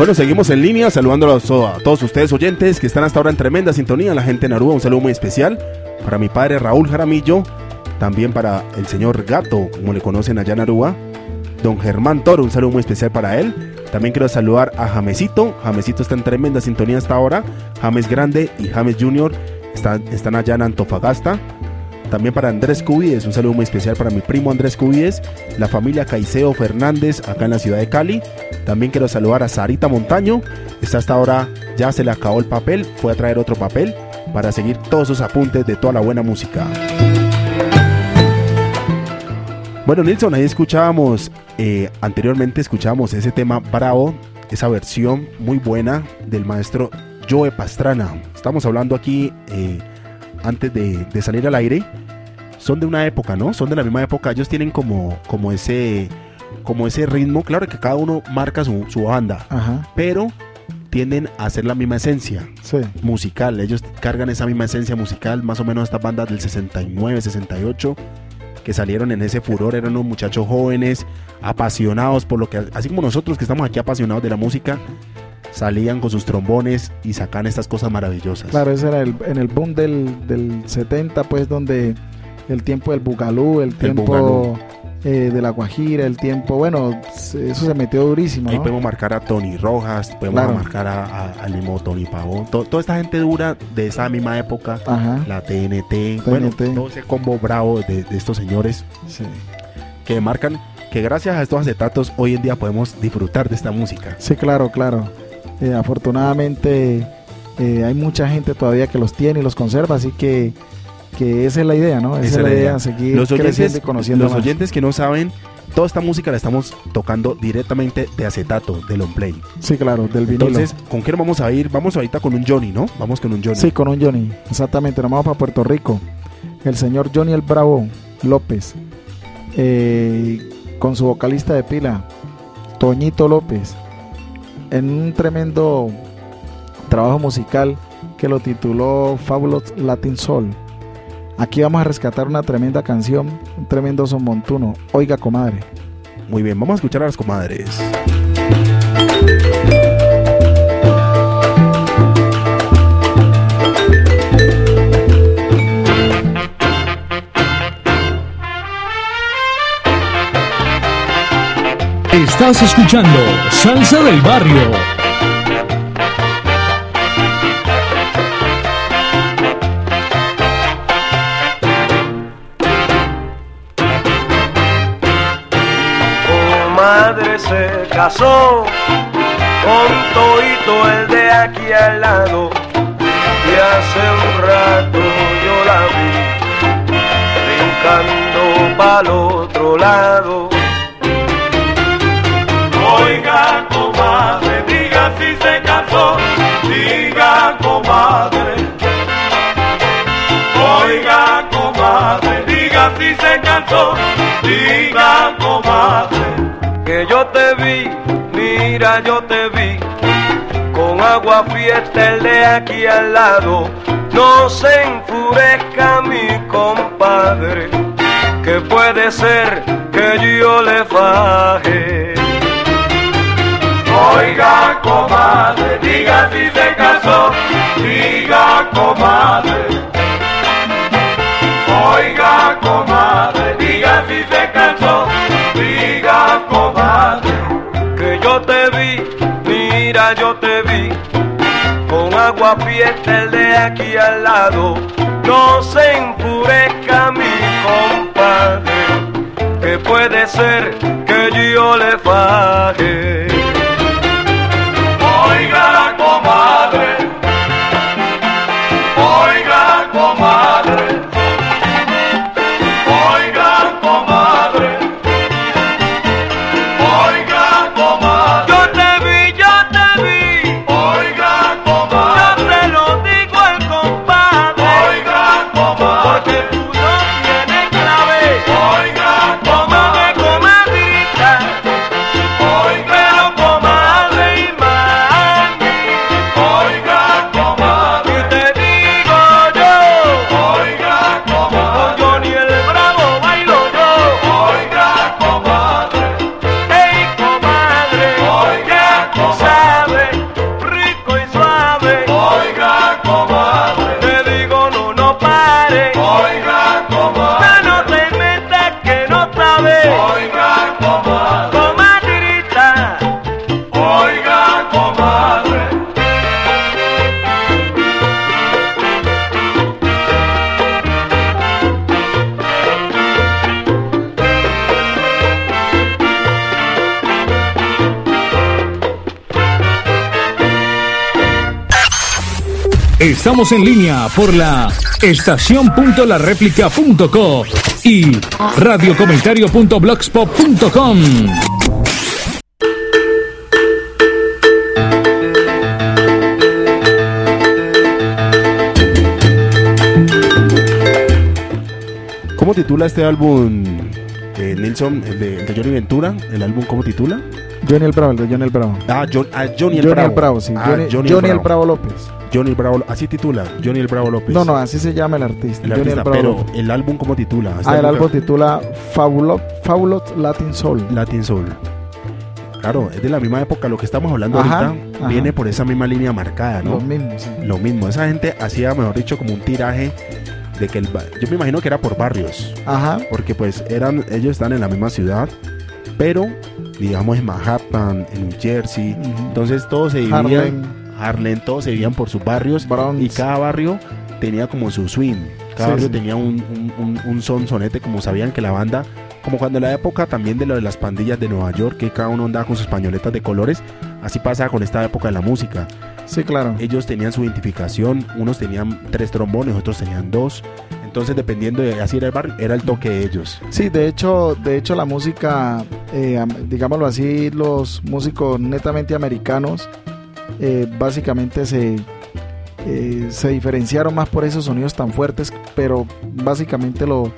Bueno, seguimos en línea, saludando a, todos ustedes oyentes que están hasta ahora en tremenda sintonía, la gente de Narúa, un saludo muy especial para mi padre Raúl Jaramillo, también para el señor Gato, como le conocen allá en Narúa, don Germán Toro, un saludo muy especial para él. También quiero saludar a Jamesito, Jamesito está en tremenda sintonía hasta ahora, James Grande y James Junior están, están allá en Antofagasta. También para Andrés Cubides, un saludo muy especial para mi primo Andrés Cubides, la familia Caiseo Fernández acá en la ciudad de Cali. También quiero saludar a Sarita Montaño, está hasta ahora, ya se le acabó el papel, fue a traer otro papel para seguir todos sus apuntes de toda la buena música. Bueno, Nilsson, ahí escuchábamos, eh, anteriormente escuchábamos ese tema Bravo, esa versión muy buena del maestro Joe Pastrana. Estamos hablando aquí, eh, antes de, de salir al aire, son de una época, ¿no? Son de la misma época, ellos tienen como, como ese, como ese ritmo, claro que cada uno marca su, su banda, Ajá, pero tienden a hacer la misma esencia sí. musical. Ellos cargan esa misma esencia musical, más o menos estas bandas del 69, 68, que salieron en ese furor, eran unos muchachos jóvenes, apasionados por lo que, así como nosotros que estamos aquí apasionados de la música, salían con sus trombones y sacan estas cosas maravillosas. Claro, ese era el, en el boom del, del 70, pues donde el tiempo del bugalú, el tiempo bugalú. eh, de la guajira, el tiempo, bueno, eso se metió durísimo, Ahí ¿no? podemos marcar a Tony Rojas, podemos Claro. marcar a, a, al mismo Tony Pavón, to- toda esta gente dura de esa misma época, Ajá, la TNT, bueno, todo ese combo bravo de, de estos señores sí. que marcan que gracias a estos acetatos hoy en día podemos disfrutar de esta música. Sí, claro, claro. Eh, afortunadamente eh, hay mucha gente todavía que los tiene y los conserva, así que, que esa es la idea, ¿no? Esa, es la idea, seguir Los creciendo oyentes, y conociendo los más. oyentes que no saben, toda esta música la estamos tocando directamente de acetato, de long play. Sí, claro, del vinilo. Entonces, ¿con qué nos vamos a ir? Vamos ahorita con un Johnny, ¿no? Vamos con un Johnny. Sí, con un Johnny, exactamente, nos vamos para Puerto Rico. El señor Johnny el Bravo López, eh, con su vocalista de pila, Toñito López, en un tremendo trabajo musical que lo tituló Fabulous Latin Soul. Aquí vamos a rescatar una tremenda canción, un tremendo son montuno. Oiga, comadre. Muy bien, vamos a escuchar a las comadres. Estás escuchando Salsa del Barrio. madre se casó con Toito el de aquí al lado y hace un rato yo la vi brincando para el otro lado. Diga comadre que yo te vi, mira yo te vi, con agua fiesta el de aquí al lado, no se enfurezca mi compadre, que puede ser que yo le faje. Oiga comadre, diga si se casó, diga comadre. El de aquí al lado, no se enfurezca mi compadre, que puede ser que yo le faje. Estamos en línea por la estación.lareplica.co y radiocomentario.blogspot.com. ¿Cómo titula este álbum, Eh, Nilsson, el de, el de Johnny Ventura, el álbum, ¿cómo titula? Johnny el Bravo, el de Johnny el Bravo. Ah, John- ah, Johnny el Johnny Bravo. el Bravo, sí. Ah, Johnny, Johnny, Johnny el el Bravo. Bravo López. Johnny Bravo, así titula, Johnny el Bravo López. No, no, así se llama el artista. el Johnny artista, el Bravo pero López. el álbum, ¿cómo titula? Ah, el álbum titula Fabulous, Fabulous Latin Soul. Latin Soul. Claro, es de la misma época, lo que estamos hablando Ajá, ahorita ajá. viene por esa misma línea marcada, ¿no? Lo mismo, sí. Lo mismo, esa gente hacía, mejor dicho, como un tiraje de que el... Yo me imagino que era por barrios, Ajá. porque pues eran, ellos están en la misma ciudad, pero digamos en Manhattan, en New Jersey, entonces todos se vivían... Harlem, todos se vivían por sus barrios Bronx. y cada barrio tenía como su swing. Cada Sí, barrio sí. tenía un, un, un- un son sonete, como sabían que la banda, como cuando en la época también de lo de las pandillas de Nueva York, que cada uno andaba con sus pañoletas de colores, así pasa con esta época de la música. Sí, claro. Ellos tenían su identificación, unos tenían tres trombones, otros tenían dos. Entonces, dependiendo de así era el barrio, era el toque de ellos. Sí, de hecho, de hecho la música, eh, digámoslo así, los músicos netamente americanos, eh, básicamente se, eh, se diferenciaron más por esos sonidos tan fuertes, pero básicamente lo,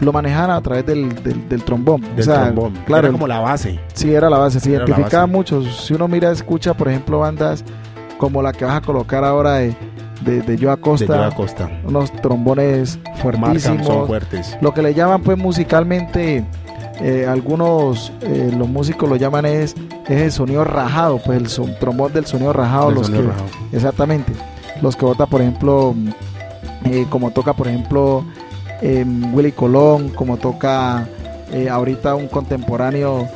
lo manejaban a través del, del, del trombón. Del o sea, trombón. claro, Era como la base. sí era la base, se Era identificaba mucho. Si uno mira, escucha, por ejemplo, bandas como la que vas a colocar ahora de, de, de Joe Acosta, unos trombones Marcan, son fuertísimos, fuertes. lo que le llaman pues musicalmente eh, algunos eh, los músicos lo llaman es, es el sonido rajado pues el son, trombón del sonido rajado El los sonido que rajado. exactamente los que vota por ejemplo eh, como toca por ejemplo eh, Willy Colón como toca ahorita un contemporáneo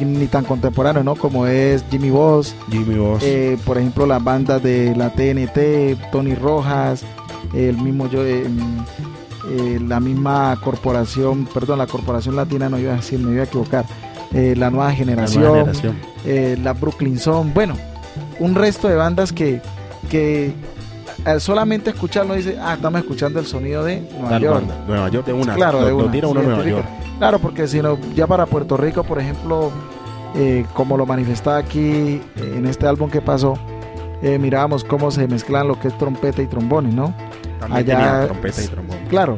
ni tan contemporáneo no como es Jimmy Boss Jimmy Boss. por ejemplo, las bandas de la TNT, Tony Rojas, el mismo yo, eh, la misma corporación, perdón, la corporación latina, no iba a decir, me iba a equivocar, eh, la nueva la generación, nueva generación. eh, la Brooklyn Zone, bueno, un resto de bandas que, que solamente escucharlo dice, ah, estamos escuchando el sonido de Nueva Tal York. banda. Nueva York de una. Claro, lo, de lo una, tira se uno a Nueva identifica. York. Claro, porque si no, ya para Puerto Rico, por ejemplo, eh, como lo manifestaba aquí eh, en este álbum que pasó, eh, mirábamos cómo se mezclan lo que es trompeta y trombones, ¿no? También Allá trompeta y trombón. Claro,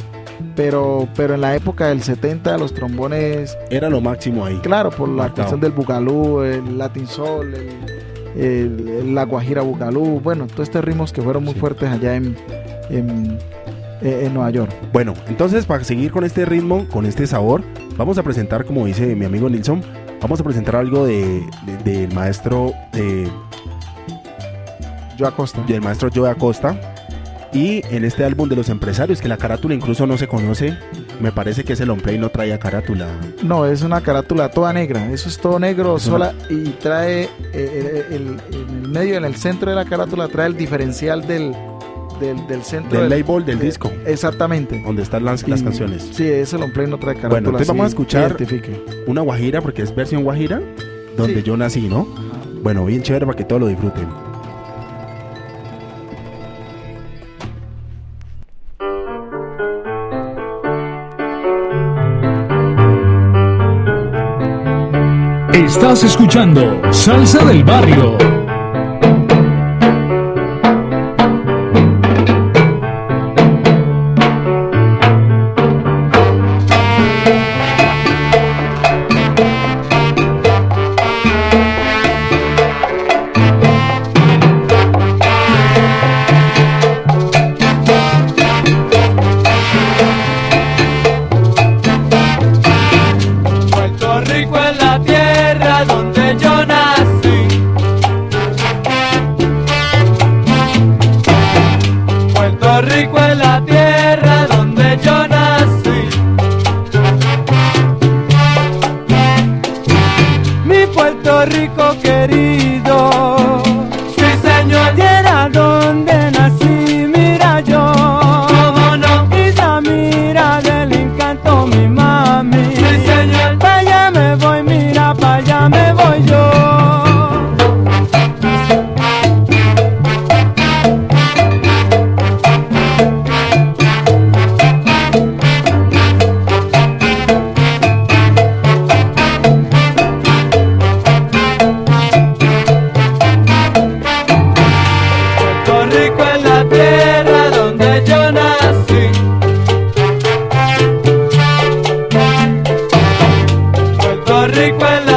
pero, pero en la época del 70 los trombones, Era lo máximo ahí. claro, por la Marcado. cuestión del bugalú, el latin soul, el, el- el- la guajira bugalú, bueno, todos estos ritmos que fueron muy Sí. fuertes allá en, en, eh, en Nueva York. Bueno, entonces para seguir con este ritmo, con este sabor, vamos a presentar, como dice mi amigo Nilsson, vamos a presentar algo de, de- del maestro de, Yo Acosta. del maestro Joe Acosta. Y en este álbum de los empresarios, que la carátula incluso no se conoce, me parece que ese long play no traía carátula. No, es una carátula toda negra. Eso es todo negro, Es una- sola. Y trae eh, eh, el, en el medio, en el centro de la carátula, trae el diferencial del, del, del centro. Del del- label del de- disco, Exactamente. donde están las, las Y- canciones. Sí, ese long play no trae carátula. Bueno, entonces vamos a escuchar-. Una guajira, porque es versión guajira, donde Sí. yo nací, ¿no? Bueno, bien chévere para que todos lo disfruten. Estás escuchando Salsa del Barrio. पल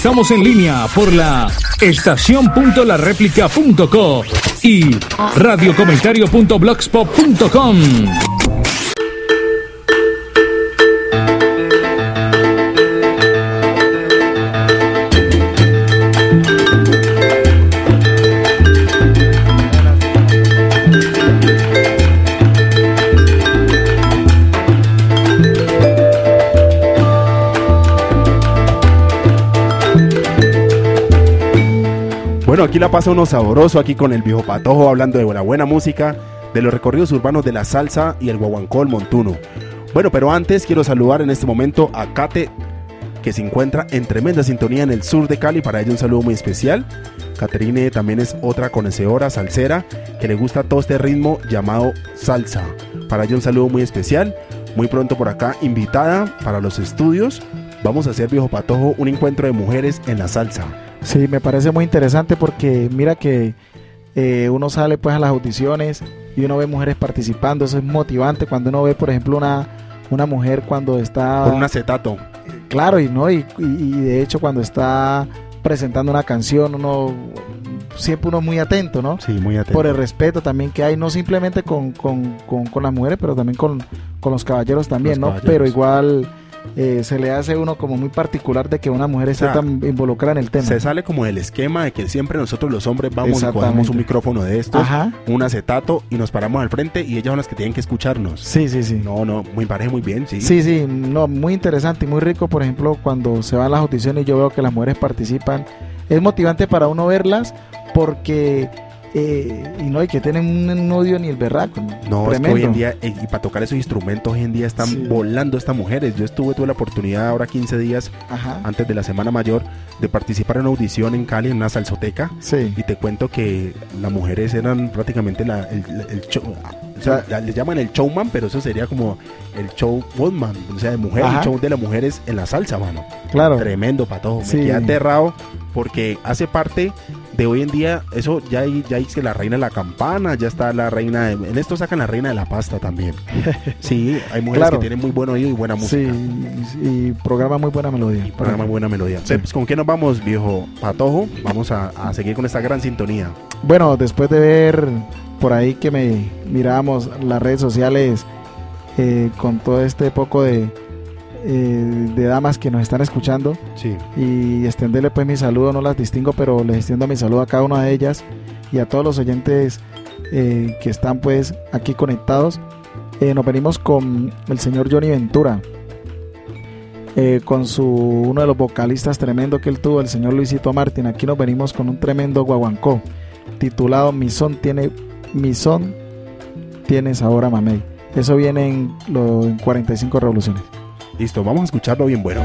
Estamos en línea por la estación.lareplica.co y radiocomentario.blogspot.com. Aquí la pasa uno sabroso aquí con el viejo patojo hablando de la buena música, de los recorridos urbanos de la salsa y el guaguancó, el montuno. Bueno, pero antes quiero saludar en este momento a Kate, que se encuentra en tremenda sintonía en el sur de Cali. Para ella un saludo muy especial. Caterine también es otra conocedora salsera que le gusta todo este ritmo llamado salsa. Para ella un saludo muy especial. Muy pronto por acá, invitada para los estudios. Vamos a hacer, viejo patojo, un encuentro de mujeres en la salsa. Sí, me parece muy interesante porque mira que eh, uno sale pues a las audiciones y uno ve mujeres participando, eso es motivante cuando uno ve por ejemplo una, una mujer cuando está... Con un acetato. Claro, y no, y, y- y de hecho cuando está presentando una canción uno siempre uno es muy atento, ¿no? Sí, muy atento. Por el respeto también que hay, no simplemente con, con, con, con las mujeres, pero también con, con los caballeros también, Los ¿no? caballeros. Pero igual eh, se le hace uno como muy particular de que una mujer esté tan involucrada en el tema. Se sale como del esquema de que siempre nosotros los hombres vamos y cogemos un micrófono de estos, Ajá. un acetato y nos paramos al frente y ellas son las que tienen que escucharnos. Sí, sí, sí. No, no, me parece muy bien, sí. Sí, sí, no, muy interesante y muy rico, por ejemplo, cuando se van las audiciones y yo veo que las mujeres participan. Es motivante para uno verlas porque, eh, y no, y que tienen un odio ni el berraco. No, es que hoy en día, eh, y para tocar esos instrumentos, hoy en día están Sí. volando estas mujeres. Yo estuve, tuve la oportunidad ahora 15 días Ajá. antes de la Semana Mayor de participar en una audición en Cali, en una salsoteca. Sí. Y te cuento que las mujeres eran prácticamente la, el, el show. O sea, le llaman el showman, pero eso sería como el show woman, o sea, de mujer, Ajá. el show de las mujeres en la salsa, mano. Claro. Tremendo patojo. Me Sí. quedé aterrado porque hace parte de hoy en día, eso ya hay, ya hay que la reina de la campana, ya está la reina de, en esto sacan la reina de la pasta también. Sí, hay mujeres Claro. que tienen muy buen oído y buena música. Sí, y programa muy buena melodía. Y programa buena melodía. Pues, ¿Con qué nos vamos, viejo patojo? Vamos a, a seguir con esta gran sintonía. Bueno, después de ver por ahí que me mirábamos las redes sociales eh, con todo este poco de, eh, de damas que nos están escuchando Sí. y extenderle pues mi saludo, no las distingo, pero les extiendo mi saludo a cada una de ellas y a todos los oyentes eh, que están pues aquí conectados. Eh, nos venimos con el señor Johnny Ventura, con su uno de los vocalistas tremendo que él tuvo, el señor Luisito Martín. Aquí nos venimos con un tremendo guaguancó titulado Mi son tiene Mi son tiene sabor a mamey. Eso viene en, lo, en 45 revoluciones. Listo, vamos a escucharlo bien bueno.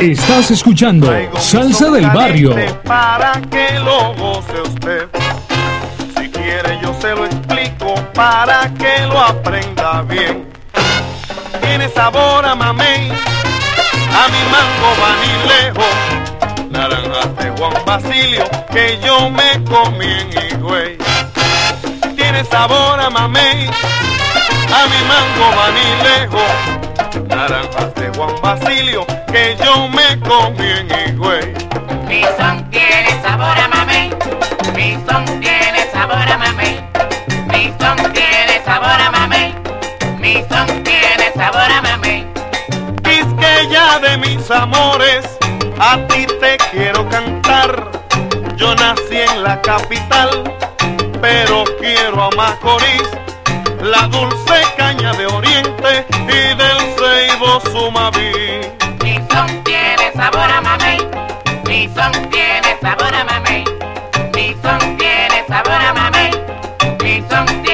Estás escuchando Salsa del Barrio. Para que lo goce usted. Si quiere yo se lo explico para que lo aprenda bien. Tiene sabor a mamey a mi mango vanilejo, naranjas de Juan Basilio que yo me comí en Higüey. Tiene sabor a mamey, a mi mango vanilejo, naranjas de Juan Basilio que yo me comí en Higüey. Mi son tiene sabor a mamey. Mi son tiene sabor a mamey. Mi son tiene sabor a mamey. Mi son tiene sabor a mamey. Quisqueya de mis amores, a ti te quiero cantar. Yo nací en la capital, pero quiero a Macorís, la dulce caña de Oriente y del Ceibo Sumaví. Mi son tiene sabor a mamey. Mi son tiene sabor a mamey. Mi son tiene sabor a mamey. Mi son tiene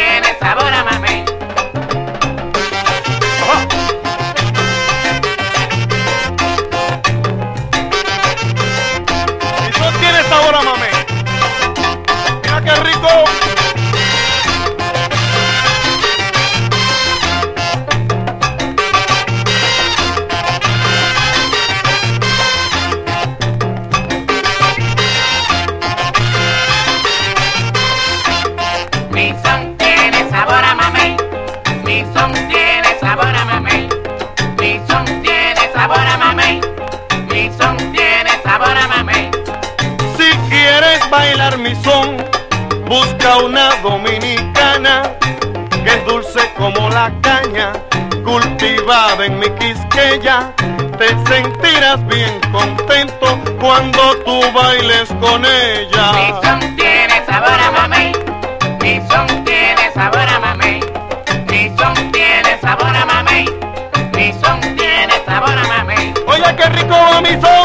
busca una dominicana que es dulce como la caña, cultivada en mi quisqueya. Te sentirás bien contento cuando tú bailes con Mi ella. son tiene sabor a mamey. Mi son tiene sabor a mamey. Mi son tiene sabor a mamey. Mi son tiene sabor a mamey. Oye, qué rico va mi. Son,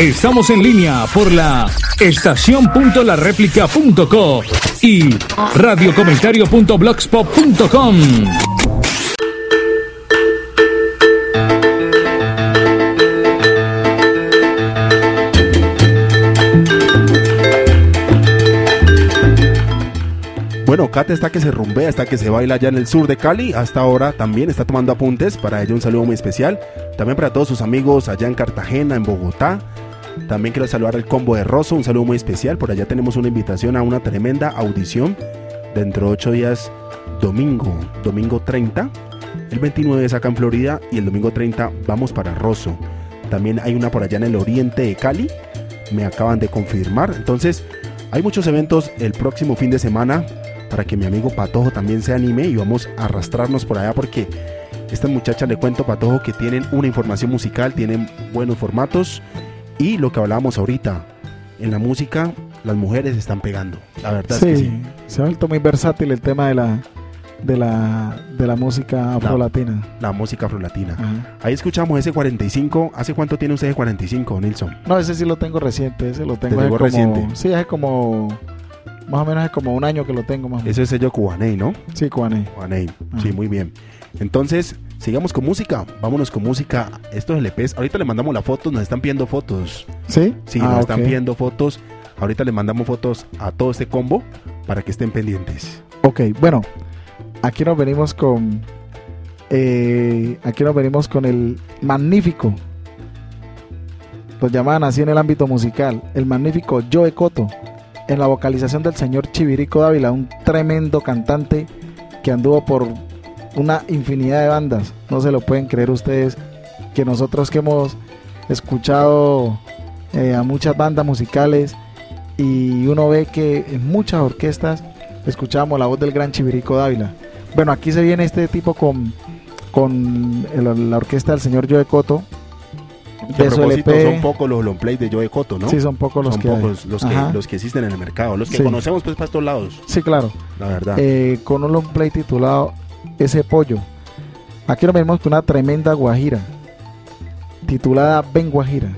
Estamos en línea por la estación.lareplica.co y radiocomentario.blogspot.com. Bueno, Kate está que se rumbea, está que se baila allá en el sur de Cali. Hasta ahora también está tomando apuntes. Para ella un saludo muy especial. También para todos sus amigos allá en Cartagena, en Bogotá. También quiero saludar al combo de Rosso, un saludo muy especial. Por allá tenemos una invitación a una tremenda audición dentro de ocho días, domingo, domingo 30. El 29 es acá en Florida y el domingo 30 vamos para Rosso. También hay una por allá en el oriente de Cali. Me acaban de confirmar. Entonces, hay muchos eventos el próximo fin de semana para que mi amigo Patojo también se anime y vamos a arrastrarnos por allá porque estas muchachas le cuento Patojo que tienen una información musical, tienen buenos formatos y lo que hablábamos ahorita, en la música las mujeres están pegando, la verdad es que Sí, sí. se ha vuelto muy versátil el tema de la de la de la música afrolatina. La música afrolatina. Ajá. Ahí escuchamos ese 45. ¿Hace cuánto tiene usted ese 45, Nilsson? No, ese sí lo tengo reciente, ese lo tengo Te hace llegó como, reciente. Sí, hace como más o menos hace como un año que lo tengo más o menos. Ese es sello Cubaney, ¿no? Sí, Cuané. Cubaney. Sí, muy bien. Entonces, sigamos con música. Vámonos con música. Estos LPs. Ahorita le mandamos la foto, nos están pidiendo fotos. ¿Sí? Sí, Ah, nos están ok. pidiendo fotos. Ahorita le mandamos fotos a todo este combo para que estén pendientes. Ok, bueno, aquí nos venimos con. eh, aquí nos venimos con el magnífico. Lo llamaban así en el ámbito musical. El magnífico Joe Coto. En la vocalización del señor Chivirico Dávila, un tremendo cantante que anduvo por una infinidad de bandas. No se lo pueden creer ustedes que nosotros que hemos escuchado eh, a muchas bandas musicales y uno ve que en muchas orquestas escuchamos la voz del gran Chivirico Dávila. Bueno, aquí se viene este tipo con, con el- la orquesta del señor Joe Coto. A De propósito, LP. son pocos los long play de Joe Coto, ¿no? Sí, son pocos los Son que pocos los que, los que existen en el mercado, los que Sí. conocemos pues para estos lados, Sí, claro. la verdad. Eh, con un long play titulado Ese Pollo. Aquí nos venimos con una tremenda guajira. Titulada Ven Guajira.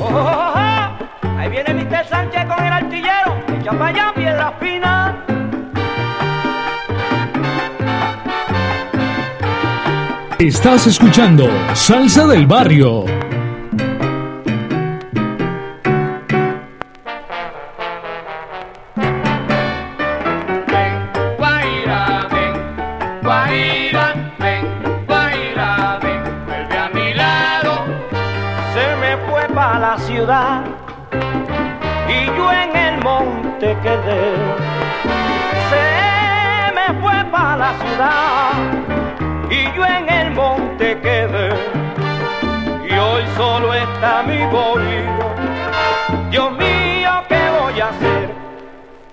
Ojojojo, Ahí viene Mr. Sánchez con el artillero, echa para allá piedra fina. Estás escuchando Salsa del Barrio. Quedé. Se me fue para la ciudad y yo en el monte quedé. Y hoy solo está mi bolillo. Dios mío, ¿qué voy a hacer?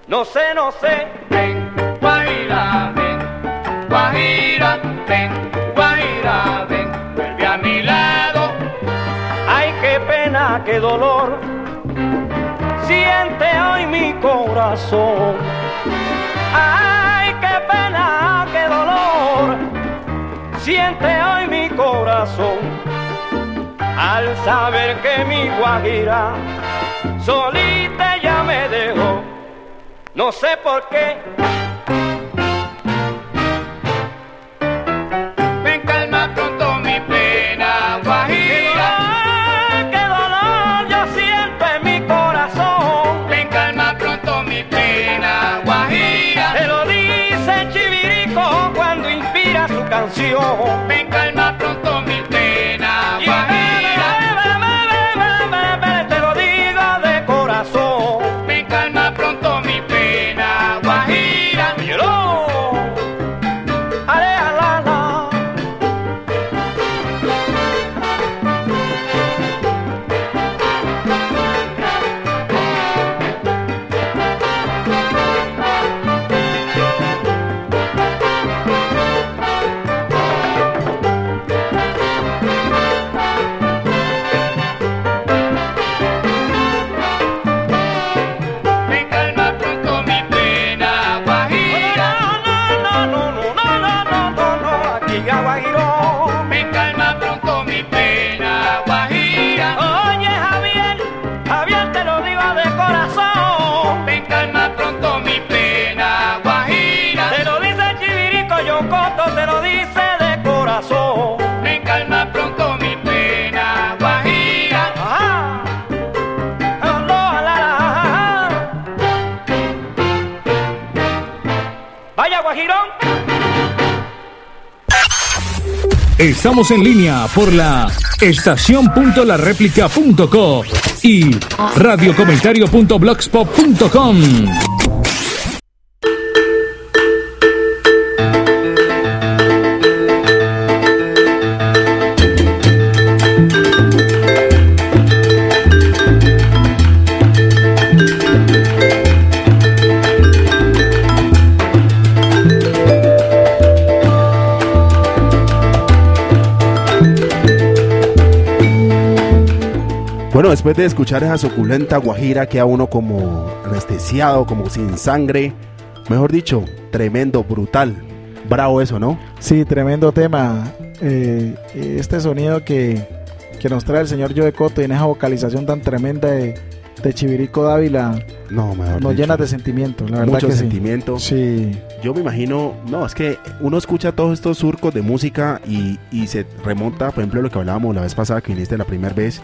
No sé, no sé. Ven, Guaira, ven, Guaira, ven, Guaira, ven, vuelve a mi lado. Ay, qué pena, qué dolor. Siente hoy mi corazón. Ay, qué pena, qué dolor. Siente hoy mi corazón. Al saber que mi guajira solita ya me dejó. No sé por qué. Estamos en línea por la estación.lareplica.co y radiocomentario.blogspot.com. Bueno, después de escuchar esa suculenta guajira queda uno como anestesiado, como sin sangre. Mejor dicho, tremendo, brutal. Bravo eso, ¿no? Sí, tremendo tema. Eh, este sonido que, que nos trae el señor Joe Coto y en esa vocalización tan tremenda de, de Chivirico Dávila No, mejor nos dicho. llena de sentimiento, la verdad Mucho que sí. sentimiento. Sí, Yo me imagino, no, es que uno escucha todos estos surcos de música y, y se remonta, por ejemplo, lo que hablábamos la vez pasada que viniste la primera vez,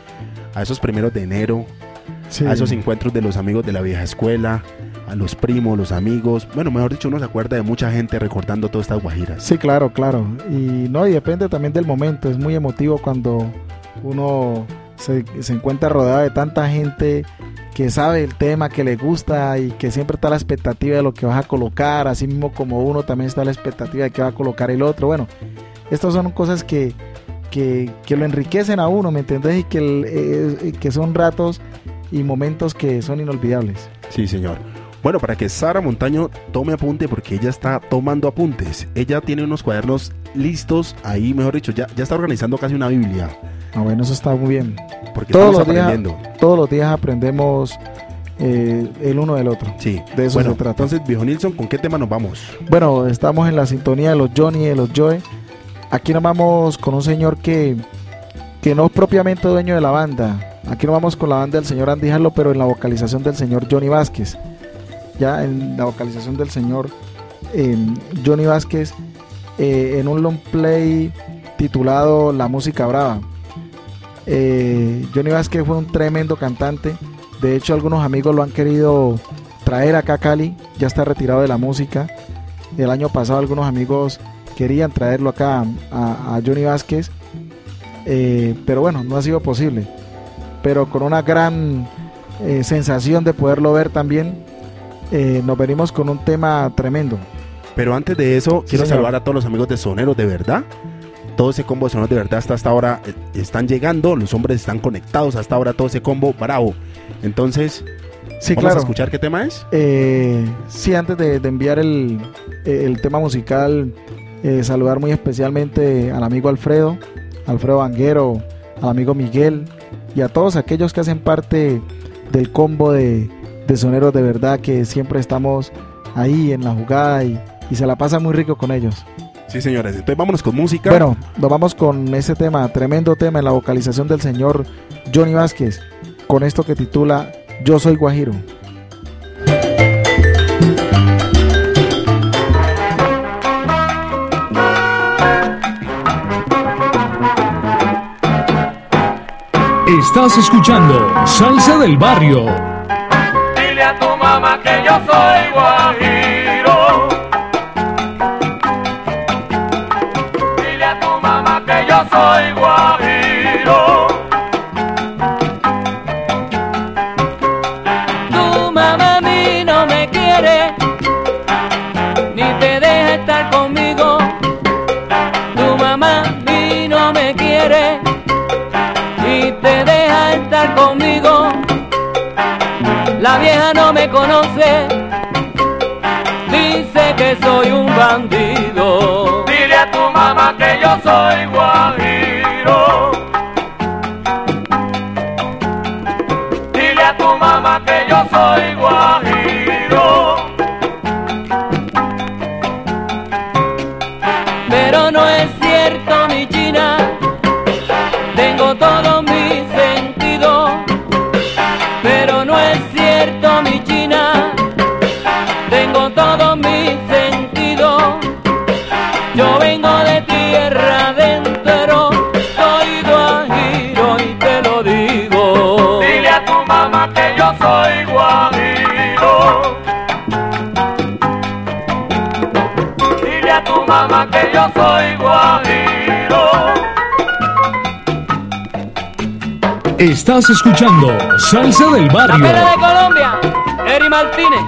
a esos primeros de enero, sí. a esos encuentros de los amigos de la vieja escuela, a los primos, los amigos. Bueno, mejor dicho, uno se acuerda de mucha gente recordando todas estas guajiras. Sí, claro, claro. Y no, y depende también del momento. Es muy emotivo cuando uno se, se encuentra rodeado de tanta gente que sabe el tema, que le gusta y que siempre está la expectativa de lo que vas a colocar, así mismo como uno también está la expectativa de que va a colocar el otro. Bueno, estas son cosas que, que, que lo enriquecen a uno, ¿me entendés? Y que, el- eh, que son ratos y momentos que son inolvidables. Sí, señor. Bueno, para que Sara Montaño tome apunte, porque ella está tomando apuntes. Ella tiene unos cuadernos listos ahí, mejor dicho, ya, ya está organizando casi una Biblia. Ah, bueno, eso está muy bien. Porque Todos estamos los días- aprendiendo. Todos los días aprendemos eh, el uno del otro. Sí, De eso bueno, se trata. entonces, viejo Nilsson, ¿con qué tema nos vamos? Bueno, estamos en la sintonía de los Johnny y de los Joe. Aquí nos vamos con un señor que, que no es propiamente dueño de la banda. Aquí nos vamos con la banda del señor Andy Harlow, pero en la vocalización del señor Johnny Vázquez. Ya en la vocalización del señor eh, Johnny Vázquez eh, en un long play titulado La Música Brava. Eh, Johnny Vázquez fue un tremendo cantante. De hecho, algunos amigos lo han querido traer acá a Cali. Ya está retirado de la música. El año pasado algunos amigos querían traerlo acá a, a Johnny Vázquez. Eh, pero bueno, no ha sido posible. Pero con una gran eh, sensación de poderlo ver también, eh, nos venimos con un tema tremendo. Pero antes de eso, Sí, quiero señor. saludar a todos los amigos de Soneros de verdad. Todo ese combo de Soneros de verdad hasta esta hora están llegando, los hombres están conectados hasta ahora, todo ese combo bravo. Entonces, Sí, vamos claro. a escuchar qué tema es. Eh, sí, antes de, de enviar el, el tema musical, eh, saludar muy especialmente al amigo Alfredo, Alfredo Vanguero, al amigo Miguel y a todos aquellos que hacen parte del combo de, de soneros de verdad que siempre estamos ahí en la jugada y, y se la pasa muy rico con ellos. Sí, señores. Entonces, vámonos con música. Bueno, nos vamos con ese tema, tremendo tema en la vocalización del señor Johnny Vázquez, con esto que titula Yo soy Guajiro. Estás escuchando Salsa del Barrio. Dile a tu mamá que yo soy guajiro. Dile a tu mamá que yo soy La vieja no me conoce, dice que soy un bandido. Dile a tu mamá que yo soy guajiro. Estás escuchando Salsa del La Barrio. pera de Colombia, Eri Martínez.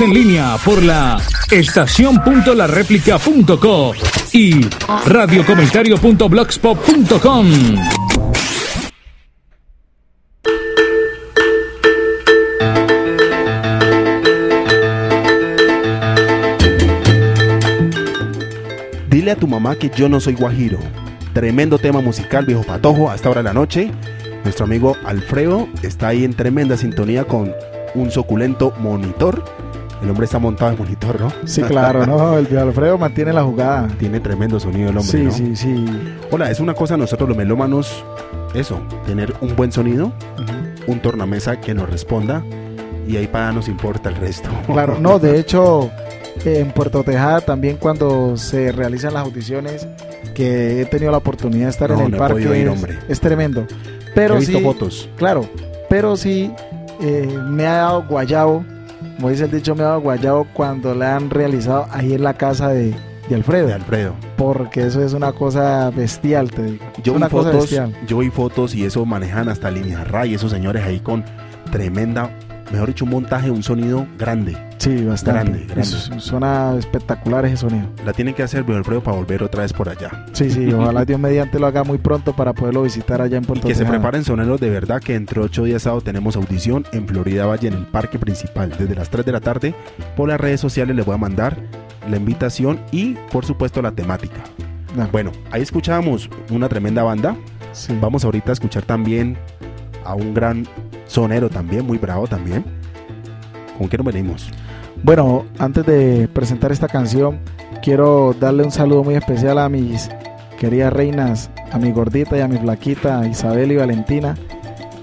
En línea por la estación.lareplica.co y radiocomentario.blogspot.com. Dile a tu mamá que yo no soy guajiro. Tremendo tema musical, viejo patojo, a esta hora de la noche. Nuestro amigo Alfredo está ahí en tremenda sintonía con un suculento monitor. El hombre está montado en monitor, ¿no? Sí, claro, ¿no? El Alfredo mantiene la jugada. Tiene tremendo sonido el hombre, Sí, ¿no? sí, sí. Hola, es una cosa nosotros los melómanos, eso, tener un buen sonido, un tornamesa que nos responda y ahí para nos importa el resto. Claro, no, de hecho, en Puerto Tejada también cuando se realizan las audiciones, que he tenido la oportunidad de estar No, en el no parque, ir, es, es tremendo. Pero He visto sí, fotos. claro, pero sí eh, me ha dado guayabo, como dice el dicho, me ha dado guayabo cuando le han realizado ahí en la casa de, de Alfredo, de Alfredo. porque eso es una cosa bestial, te digo. Yo vi una cosa fotos, bestial. yo vi fotos y eso manejan hasta línea ray, esos señores ahí con tremenda, mejor dicho, un montaje, un sonido grande. Sí, bastante. Grande, grande. Suena espectacular ese sonido. La tienen que hacer, Alfredo, para volver otra vez por allá. Sí, sí, ojalá Dios mediante lo haga muy pronto para poderlo visitar allá en Y Puerto que se preparen soneros de verdad que entre ocho días sábado tenemos audición en Florida Valle en el parque principal desde las 3 de la tarde. Por las redes sociales les voy a mandar la invitación y por supuesto la temática. No, Bueno, ahí escuchábamos una tremenda banda. sí. Vamos ahorita a escuchar también a un gran sonero también, muy bravo también. ¿Con qué nos venimos? Bueno, antes de presentar esta canción, quiero darle un saludo muy especial a mis queridas reinas, a mi gordita y a mi flaquita Isabel y Valentina,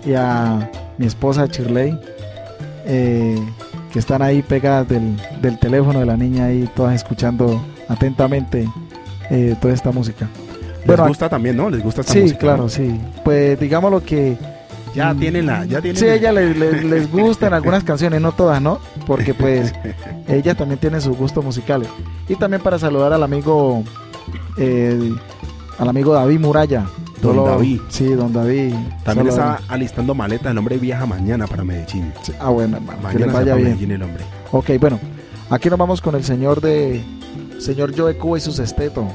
y a mi esposa Shirley, eh, que están ahí pegadas del, del teléfono de la niña, ahí todas escuchando atentamente eh, toda esta música. Les Bueno, gusta también, ¿no? Les gusta esta Sí, música, claro, ¿no? sí. Pues digamos lo que Ya tienen la, ya tienen Sí, a ella les, les, les gustan algunas canciones, no todas, ¿no? Porque pues ella también tiene sus gustos musicales. Y también para saludar al amigo, eh, al amigo David Muralla. Don Solo- David. Sí, don David. También Solo- está alistando maletas. El hombre viaja mañana para Medellín. sí, Ah, bueno, hermano, que Mañana va vaya bien. Medellín el hombre. Ok, bueno, aquí nos vamos con el señor de señor Joe Cuba y su sexteto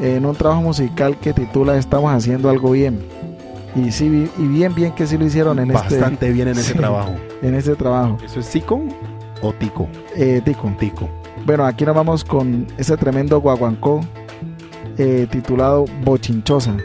en un trabajo musical que titula Estamos haciendo algo bien. Y sí, y bien, bien que sí lo hicieron en Bastante bien en ese trabajo. este en este trabajo. ¿Eso es Tico o Tico? Eh, Tico. Tico. Bueno, aquí nos vamos con ese tremendo guaguancó eh, titulado Bochinchosa.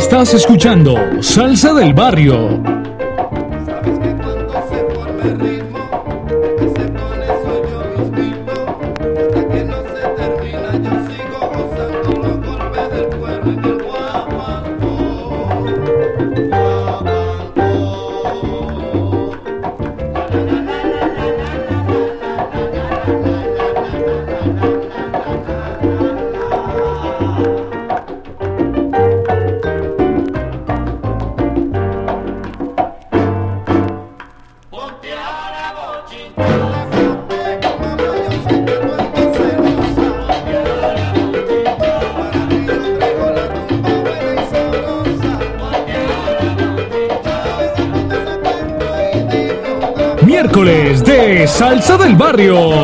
Estás escuchando Salsa del Barrio. Barrio.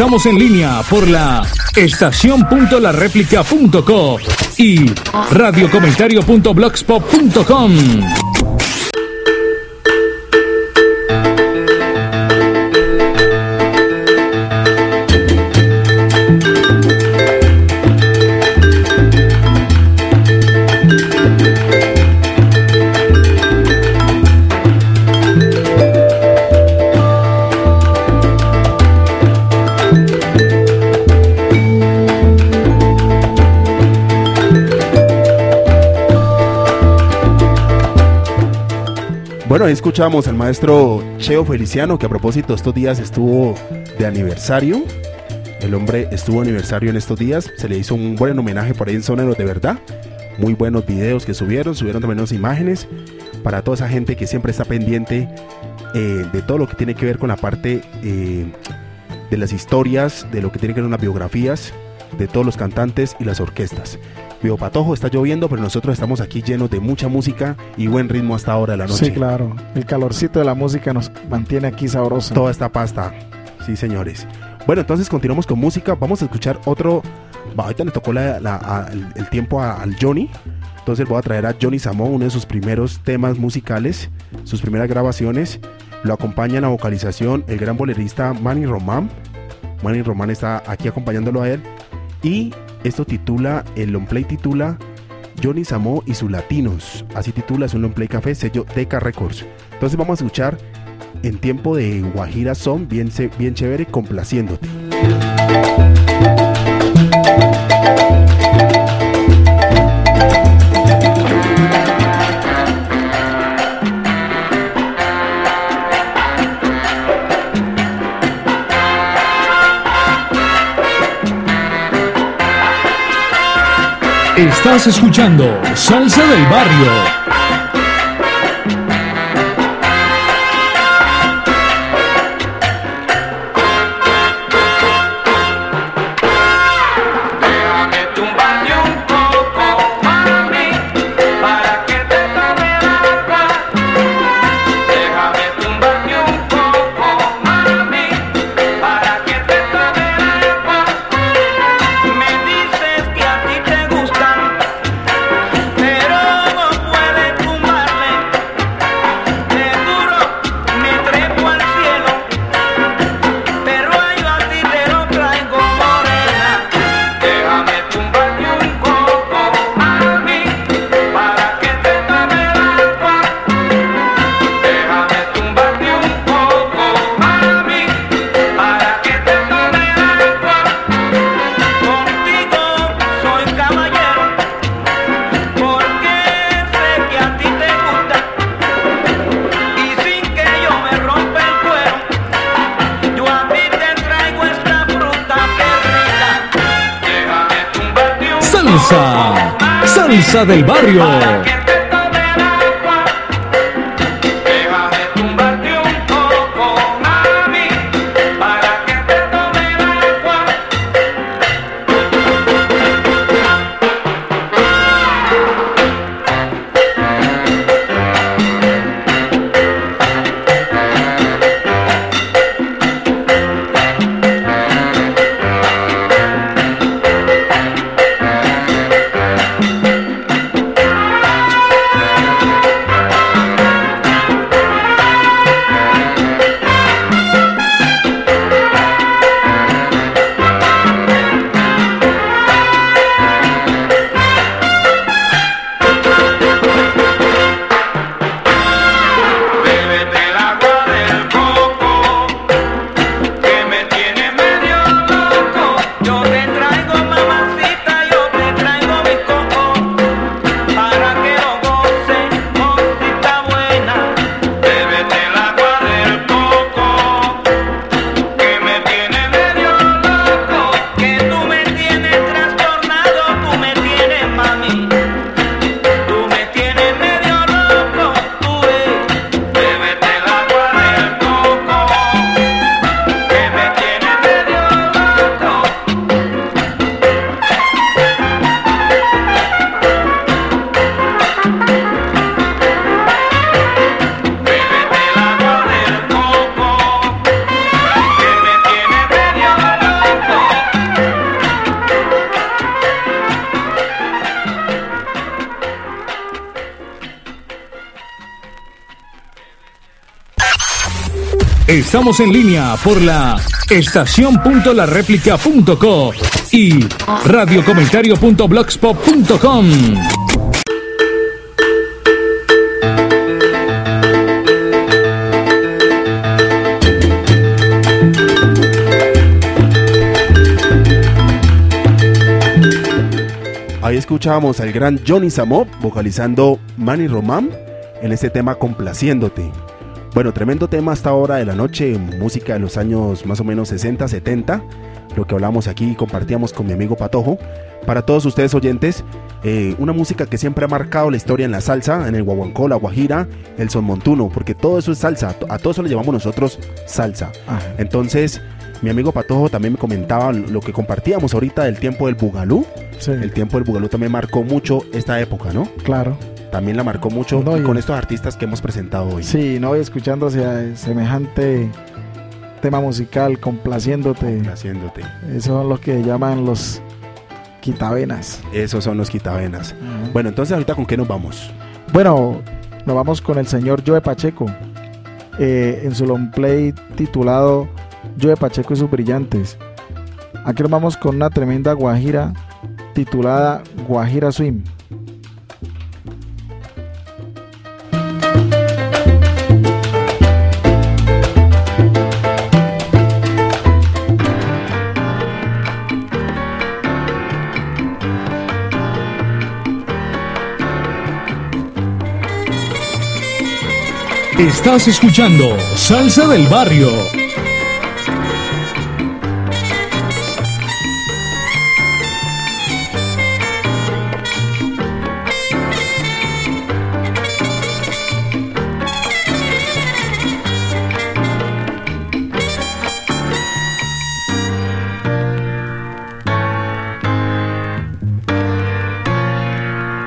Estamos en línea por la estación.lareplica.co y radiocomentario.blogspot.com. Bueno, ahí escuchamos al maestro Cheo Feliciano, que a propósito estos días estuvo de aniversario. El hombre estuvo aniversario en estos días. Se le hizo un buen homenaje por ahí en Soneros de verdad. Muy buenos videos que subieron, subieron también unas imágenes para toda esa gente que siempre está pendiente eh, de todo lo que tiene que ver con la parte eh, de las historias, de lo que tiene que ver con las biografías de todos los cantantes y las orquestas. Veo Patojo, está lloviendo, pero nosotros estamos aquí llenos de mucha música y buen ritmo hasta ahora de la noche. Sí, claro. El calorcito de la música nos mantiene aquí sabroso. Toda esta pasta. Sí, señores. Bueno, entonces continuamos con música. Vamos a escuchar otro. Ahorita le tocó la- la- a- el, el tiempo a- al Johnny. Entonces voy a traer a Johnny Samón, uno de sus primeros temas musicales, sus primeras grabaciones. Lo acompaña en la vocalización el gran bolerista Manny Román. Manny Román está aquí acompañándolo a él. Y esto titula, el long play titula Johnny Samó y sus latinos. Así titula, es un long play café, sello Deca Records. Entonces vamos a escuchar en tiempo de Guajira Son, bien, bien chévere, complaciéndote. Estás escuchando Salsa del Barrio. Del barrio. Estamos en línea por la estación.lareplica.co y radiocomentario.blogspot.com. Ahí escuchábamos al gran Johnny Samop vocalizando Manny Román en este tema Complaciéndote. Bueno, tremendo tema hasta ahora de la noche, música de los años más o menos 60, 70, lo que hablamos aquí y compartíamos con mi amigo Patojo. Para todos ustedes oyentes, eh, una música que siempre ha marcado la historia en la salsa, en el guaguancó, la guajira, el son montuno, porque todo eso es salsa, a todo eso le llamamos nosotros salsa. Ajá. Entonces, mi amigo Patojo también me comentaba lo que compartíamos ahorita del tiempo del bugalú. Sí, El tiempo del bugalú también marcó mucho esta época, ¿no? claro. También la marcó mucho No, y- con estos artistas que hemos presentado hoy. Sí, no, y escuchándose semejante tema musical, complaciéndote. Haciéndote. Esos son los que llaman los quitavenas. Esos son los quitavenas. Bueno, entonces ahorita con qué nos vamos? Bueno, nos vamos con el señor Joe Pacheco. eh, en su long play titulado Joe Pacheco y sus brillantes. Aquí nos vamos con una tremenda guajira titulada Guajira Swim. Estás escuchando Salsa del Barrio.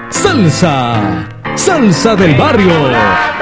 Salsa, salsa del barrio.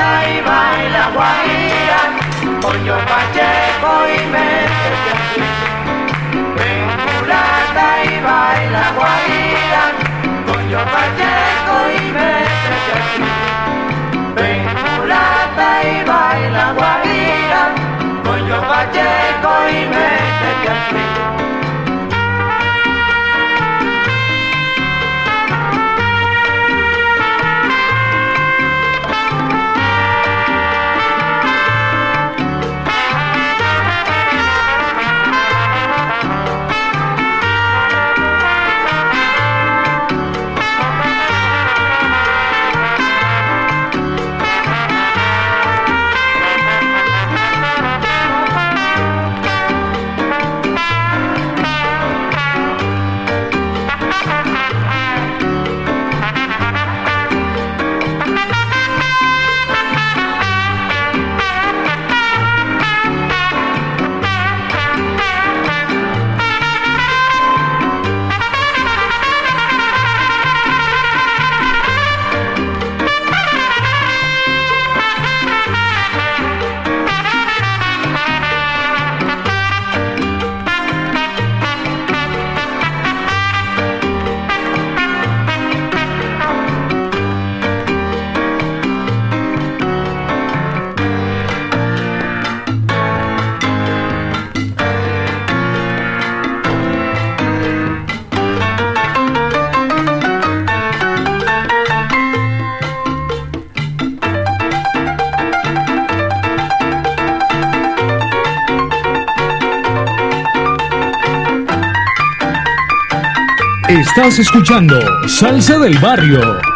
Estás escuchando Salsa del Barrio.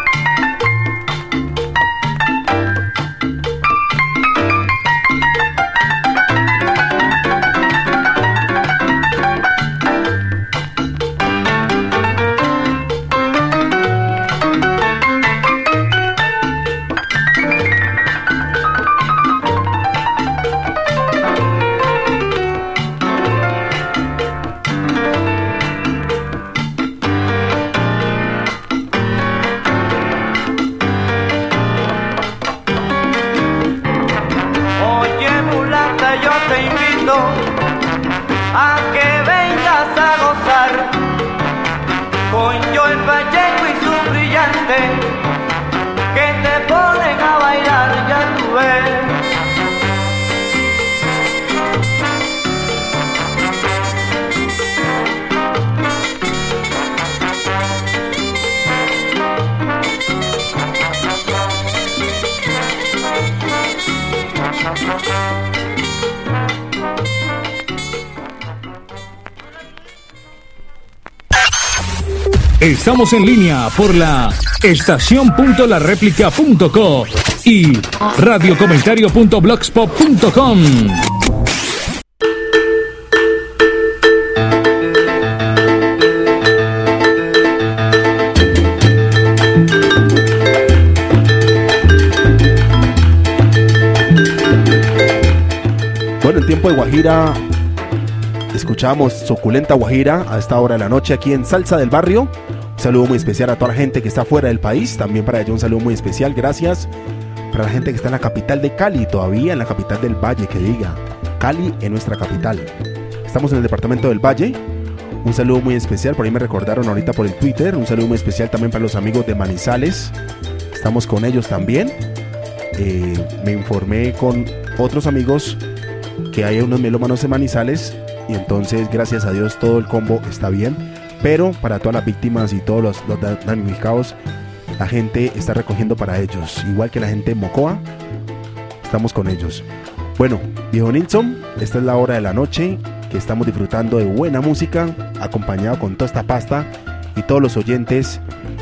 Estamos en línea por la estación.lareplica.co y radiocomentario.blogspot.com. Bueno, en tiempo de Guajira escuchamos Suculenta Guajira a esta hora de la noche aquí en Salsa del Barrio. Saludo muy especial a toda la gente que está fuera del país. También para ello un saludo muy especial. Gracias para la gente que está en la capital de Cali, todavía en la capital del Valle, que diga. Cali en nuestra capital. Estamos en el departamento del Valle. Un saludo muy especial, por ahí me recordaron ahorita por el Twitter. Un saludo muy especial también para los amigos de Manizales. Estamos con ellos también. Eh, me informé con otros amigos que hay unos melómanos de Manizales y entonces gracias a Dios todo el combo está bien. Pero para todas las víctimas y todos los, los da- damnificados, la gente está recogiendo para ellos. Igual que la gente de Mocoa, estamos con ellos. Bueno, viejo Nilsson, esta es la hora de la noche que estamos disfrutando de buena música, acompañado con toda esta pasta y todos los oyentes,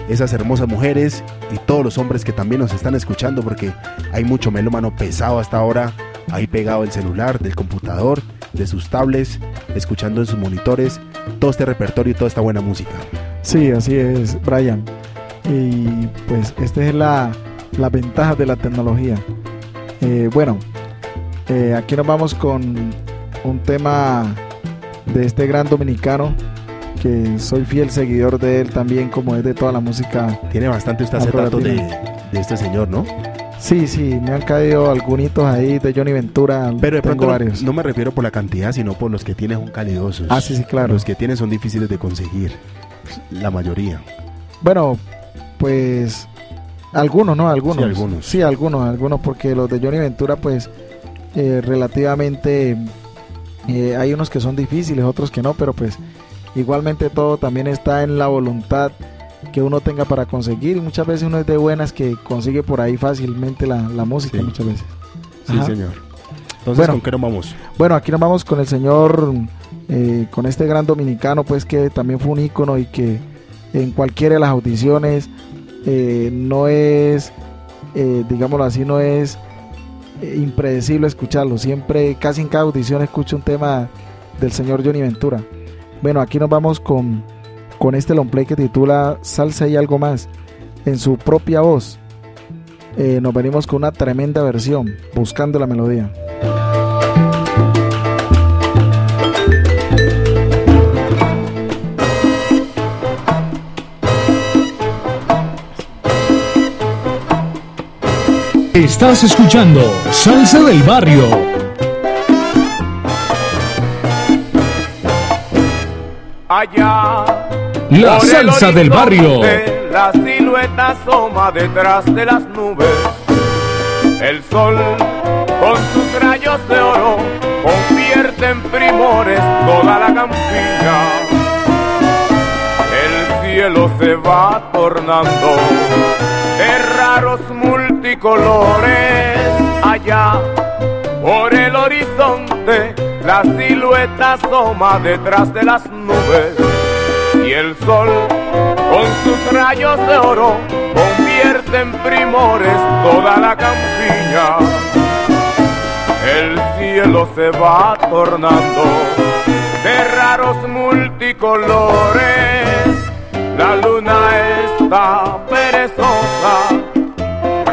esas hermosas mujeres y todos los hombres que también nos están escuchando porque hay mucho melómano pesado hasta ahora, ahí pegado el celular, del computador, de sus tablets, escuchando en sus monitores todo este repertorio y toda esta buena música. Sí, así es, Brian. Y pues esta es la, la ventaja de la tecnología. Eh, bueno, eh, aquí nos vamos con un tema de este gran dominicano que soy fiel seguidor de él también como es de toda la música. Tiene bastante usted hace datos de, de este señor, ¿no? Sí, sí, me han caído algunos ahí de Johnny Ventura. Pero de tengo pronto no- varios. no me refiero por la cantidad, sino por los que tienes son calidosos. Ah, sí, sí, claro. Los que tienes son difíciles de conseguir. La mayoría. Bueno, pues algunos, ¿no? Algunos. Sí, algunos. Sí, algunos, algunos, porque los de Johnny Ventura, pues eh, relativamente eh, hay unos que son difíciles, otros que no, pero pues igualmente todo también está en la voluntad que uno tenga para conseguir y muchas veces uno es de buenas que consigue por ahí fácilmente la, la música Sí. muchas veces. Sí, señor. Entonces, Bueno. ¿con qué nos vamos? Bueno, aquí nos vamos con el señor, eh, con este gran dominicano, pues que también fue un ícono y que en cualquiera de las audiciones eh, no es, eh, digámoslo así, no es impredecible escucharlo. Siempre, casi en cada audición escucho un tema del señor Johnny Ventura. Bueno, aquí nos vamos con, con este long play que titula Salsa y algo más, en su propia voz. Eh, nos venimos con una tremenda versión, buscando la melodía. Estás escuchando Salsa del Barrio. Allá. La por salsa del barrio. La silueta asoma detrás de las nubes. El sol, con sus rayos de oro, convierte en primores toda la campiña. El cielo se va tornando de raros multicolores. Allá, por el horizonte, la silueta asoma detrás de las nubes y el sol caballos de oro convierte en primores toda la campiña. El cielo se va tornando de raros multicolores. La luna está perezosa,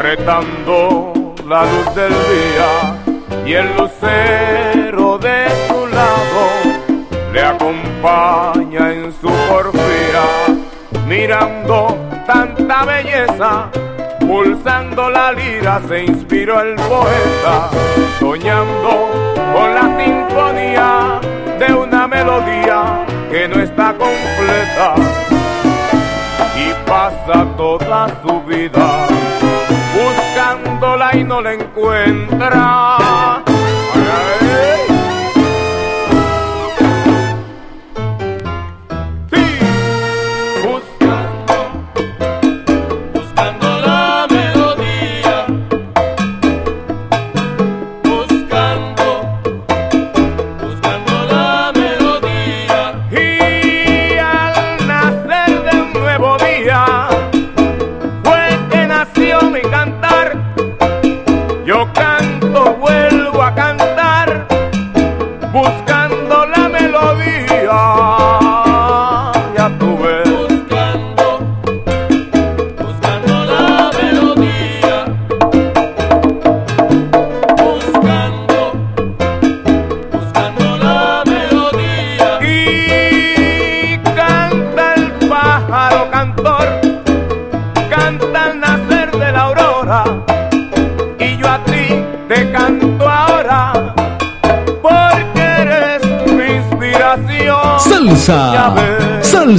retando la luz del día y el lucero de su lado le acompaña en su porfía, mirando tanta belleza, pulsando la lira se inspiró el poeta, soñando con la sinfonía de una melodía que no está completa y pasa toda su vida buscándola y no la encuentra.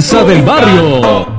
Salsa del barrio.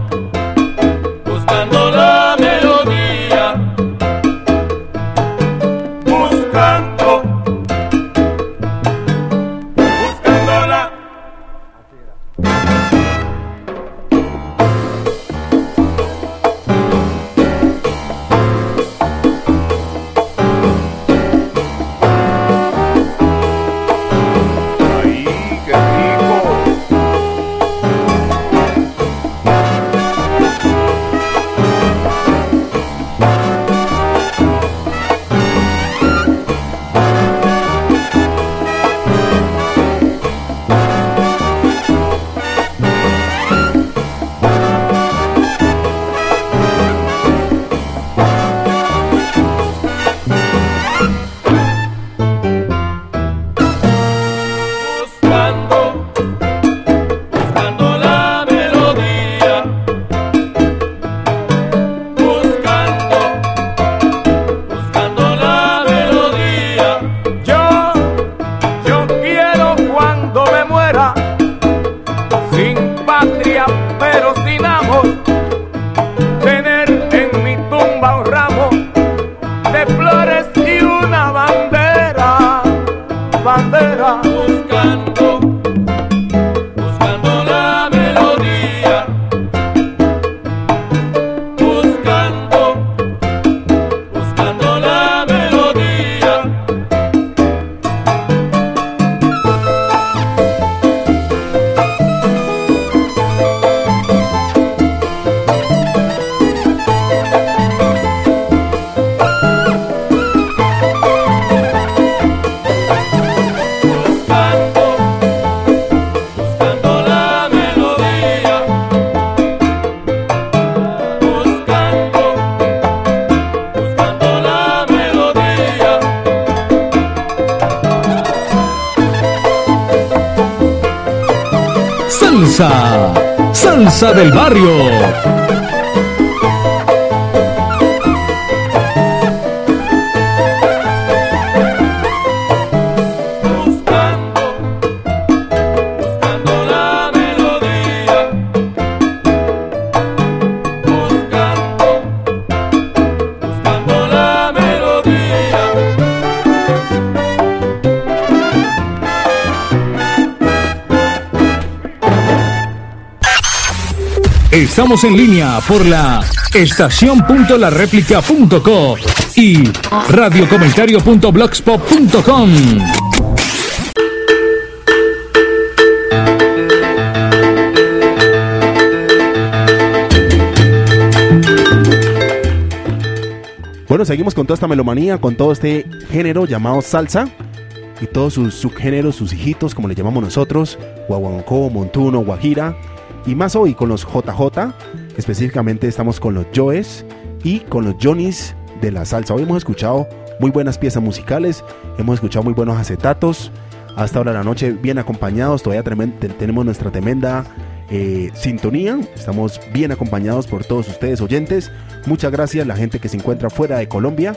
estamos en línea por la estación.lareplica.co y radiocomentario.blogspot.com. Bueno, seguimos con toda esta melomanía, con todo este género llamado salsa y todos sus subgéneros, sus hijitos, como le llamamos nosotros, guaguancó, montuno, guajira y más hoy con los JJ, específicamente estamos con los Joes y con los Johnnies de la salsa. Hoy hemos escuchado muy buenas piezas musicales, hemos escuchado muy buenos acetatos, hasta ahora la noche bien acompañados, todavía tenemos nuestra tremenda eh, sintonía, estamos bien acompañados por todos ustedes oyentes, muchas gracias la gente que se encuentra fuera de Colombia,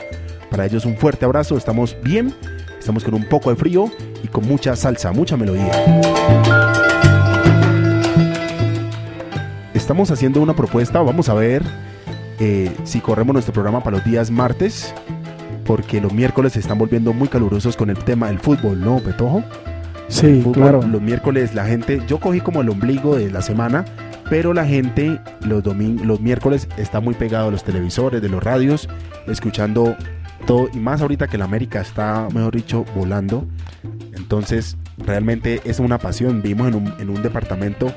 para ellos un fuerte abrazo, estamos bien, estamos con un poco de frío y con mucha salsa, mucha melodía. Estamos haciendo una propuesta, vamos a ver eh, si corremos nuestro programa para los días martes, porque los miércoles se están volviendo muy calurosos con el tema del fútbol, ¿no, Petojo? Sí, El fútbol, claro. Los miércoles la gente, yo cogí como el ombligo de la semana, pero la gente los, domin- los miércoles está muy pegado a los televisores, de los radios, escuchando todo, y más ahorita que la América está, mejor dicho, volando. Entonces, realmente es una pasión. Vivimos en un, en un departamento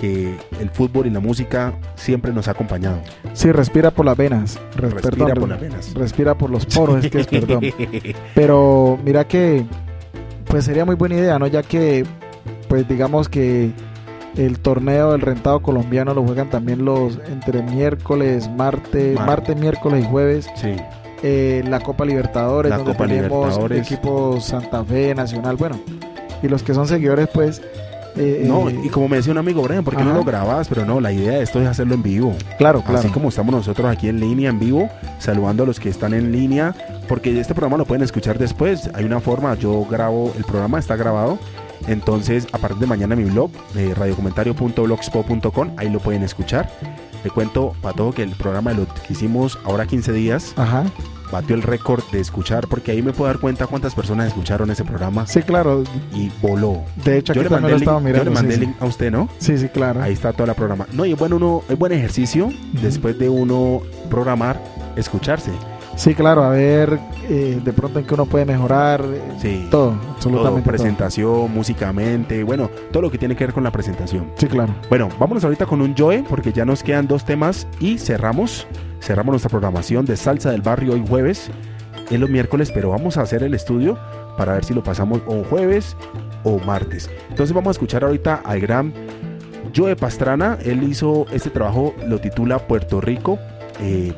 que el fútbol y la música siempre nos ha acompañado. Sí, respira por las venas. Re- Respira perdón, por las venas. Respira por los poros, es que es perdón. Pero mira que, pues sería muy buena idea, ¿no? Ya que, pues digamos que el torneo del rentado colombiano lo juegan también los entre miércoles, martes, Martes. martes, miércoles y jueves. Sí. Eh, la Copa Libertadores, La donde Copa tenemos Libertadores. equipos Santa Fe, Nacional, bueno. Y los que son seguidores, pues... eh, No, eh, y como me decía un amigo, Brian, ¿por qué no lo grabas? Pero no, la idea de esto es hacerlo en vivo. Claro, claro. Así como estamos nosotros aquí en línea, en vivo, saludando a los que están en línea, porque este programa lo pueden escuchar después. Hay una forma, yo grabo, el programa está grabado. Entonces, a partir de mañana mi blog, de radiocomentario.blogspot.com, ahí lo pueden escuchar. Le cuento para todo que el programa lo que hicimos ahora 15 días Ajá. Batió el récord de escuchar, porque ahí me puedo dar cuenta cuántas personas escucharon ese programa Sí, claro. y voló. De hecho, Yo aquí le mandé lo el link, yo mirando. le mandé sí, el sí. link a usted, ¿no? Sí, sí, claro. Ahí está toda la programa. No, y bueno uno, es buen ejercicio después de uno programar, escucharse. Sí, claro, a ver eh, de pronto en qué uno puede mejorar. eh, Sí. Todo, Todo, absolutamente todo. presentación, músicamente, bueno, todo lo que tiene que ver con la presentación. Sí, claro. Bueno, vámonos ahorita con un Joe, porque ya nos quedan dos temas y cerramos, cerramos nuestra programación de Salsa del Barrio hoy jueves, en los miércoles, pero vamos a hacer el estudio para ver si lo pasamos o jueves o martes. Entonces vamos a escuchar ahorita al gran Joe Pastrana, él hizo este trabajo, lo titula Puerto Rico eh,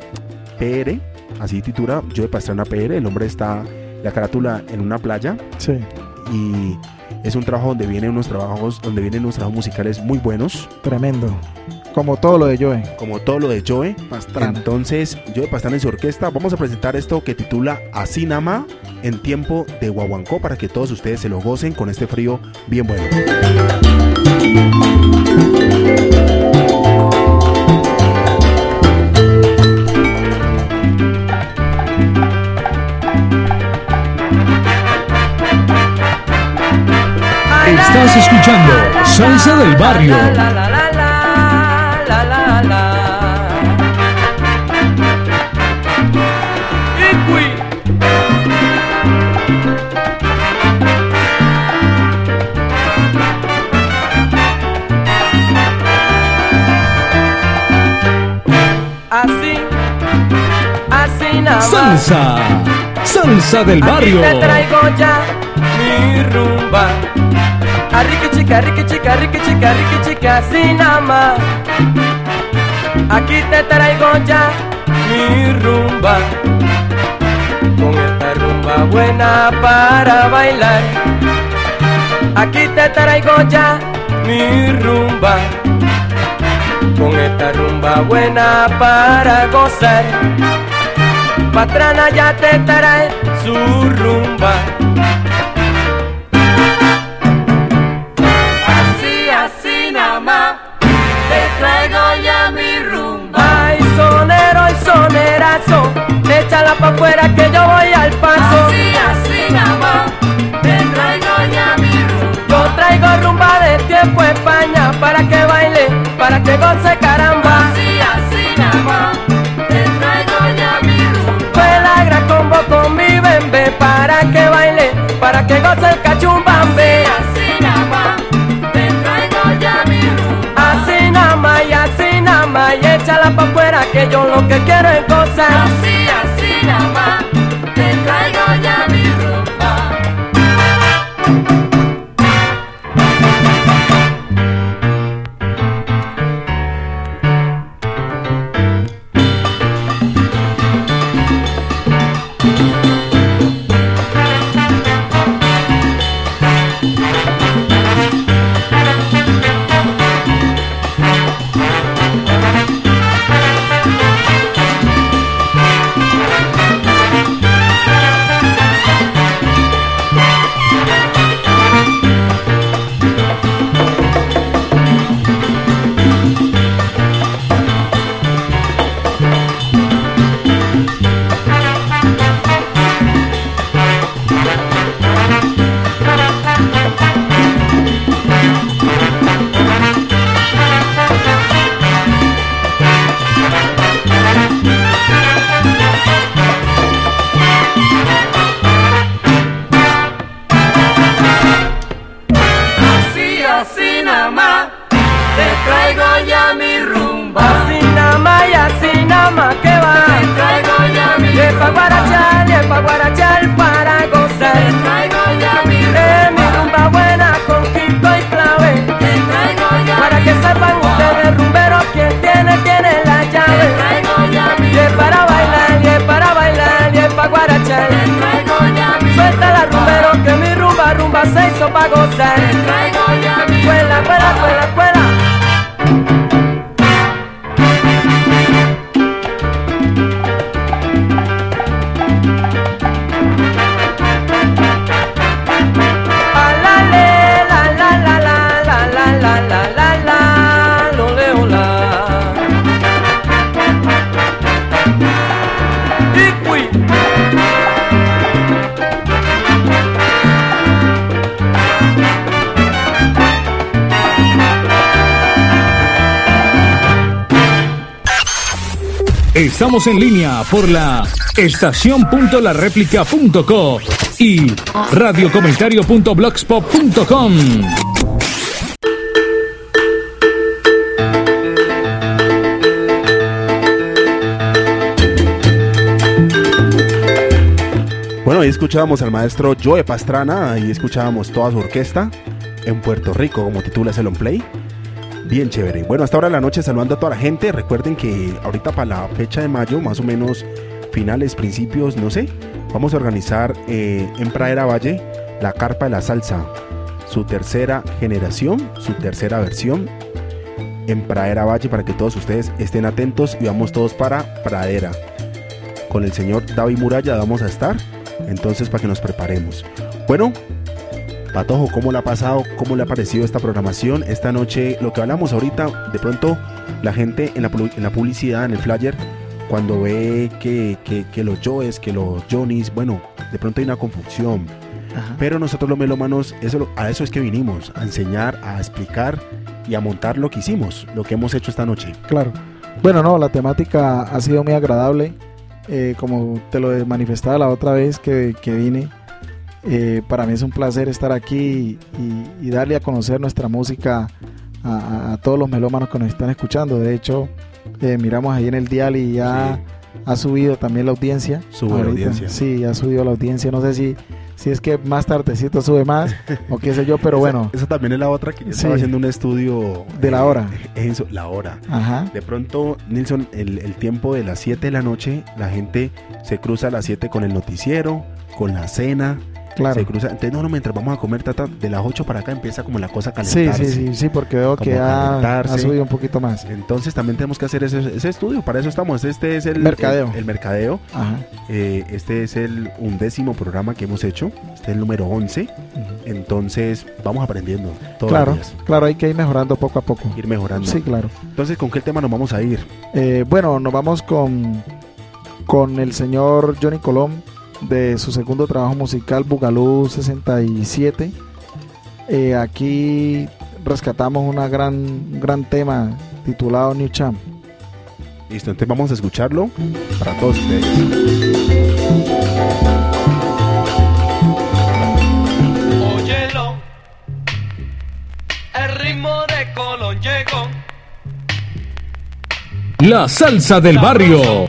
PR, así titula Joe Pastrana PR, el hombre está, la carátula en una playa, Sí, y es un trabajo donde vienen unos trabajos donde vienen unos trabajos musicales muy buenos tremendo. Como todo lo de Joe. como todo lo de Joe Pastrana. entonces Joe Pastrana y su orquesta vamos a presentar esto que titula Así Nama en tiempo de Guaguancó para que todos ustedes se lo gocen con este frío bien bueno escuchando Salsa del Barrio. Así, así nada. Salsa. Salsa del barrio. Aquí te traigo ya mi rumba. A chica, rica chica, rica chica, rica chica, nada más. Aquí te traigo ya mi rumba. Con esta rumba buena para bailar. Aquí te traigo ya mi rumba. Con esta rumba buena para gozar. Patrana ya te trae su rumba. Traigo ya mi rumba. Ay, sonero y sonerazo, échala pa' afuera que yo voy al paso. Así, así más, te traigo ya mi rumba. Yo traigo rumba de tiempo España para que baile, para que goce caramba. Que yo lo que en línea por la estación.lareplica.co y radiocomentario.blogspot.com. Bueno, ahí escuchábamos al maestro Joe Pastrana, ahí escuchábamos toda su orquesta en Puerto Rico, como titula ese long play. Bien chévere. Bueno, hasta ahora de la noche saludando a toda la gente. Recuerden que ahorita para la fecha de mayo, más o menos finales, principios, no sé, vamos a organizar eh, en Pradera Valle la Carpa de la Salsa, su tercera generación, su tercera versión en Pradera Valle para que todos ustedes estén atentos y vamos todos para Pradera. Con el señor David Muralla vamos a estar, entonces para que nos preparemos. Bueno, Patojo, ¿cómo le ha pasado? ¿Cómo le ha parecido esta programación? Esta noche, lo que hablamos ahorita, de pronto la gente en la, en la publicidad, en el flyer, cuando ve que, que- que los Joes, que los Johnnies, bueno, de pronto hay una confusión. Pero nosotros los melómanos, eso, a eso es que vinimos, a enseñar, a explicar y a montar lo que hicimos, lo que hemos hecho esta noche. Claro. Bueno, no, la temática ha sido muy agradable. Eh, como te lo manifestaba la otra vez que, que vine, eh, para mí es un placer estar aquí y, y darle a conocer nuestra música a, todos los melómanos que nos están escuchando. De hecho, eh, miramos ahí en el dial y ya ha subido también la audiencia. Sube la audiencia. Sí, ha subido la audiencia. No sé si, si es que más tardecito sube más o qué sé yo, pero bueno. Esa también es la otra que yo estaba Sí. haciendo un estudio. De la hora. Eso, la hora. Ajá. De pronto, Nilsson, el, el tiempo de las 7 de la noche, la gente se cruza a las 7 con el noticiero, con la cena. Claro. Se cruza. Entonces, no, no, mientras vamos a comer, tata, de las 8 para acá empieza como la cosa a Sí, calentarse. sí, sí, sí, porque veo que ha, subido un poquito más. Entonces también tenemos que hacer ese, ese estudio, para eso estamos. Este es el Mercadeo. El, el mercadeo. Ajá. Eh, este es el undécimo programa que hemos hecho. Este es el número 11. Entonces vamos aprendiendo todos Claro, los días. claro, hay que ir mejorando poco a poco. Ir mejorando. Sí, claro. Entonces, ¿con qué tema nos vamos a ir? Eh, bueno, nos vamos con, con el señor Johnny Colón de su segundo trabajo musical, Bugalú 67. Eh, aquí rescatamos una gran, un gran tema titulado New Champ. Listo, entonces vamos a escucharlo para todos ustedes. Óyelo, el ritmo de Colón llegó. La salsa del barrio.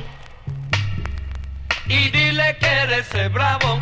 ese bravo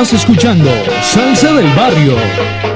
Estás escuchando Salsa del Barrio.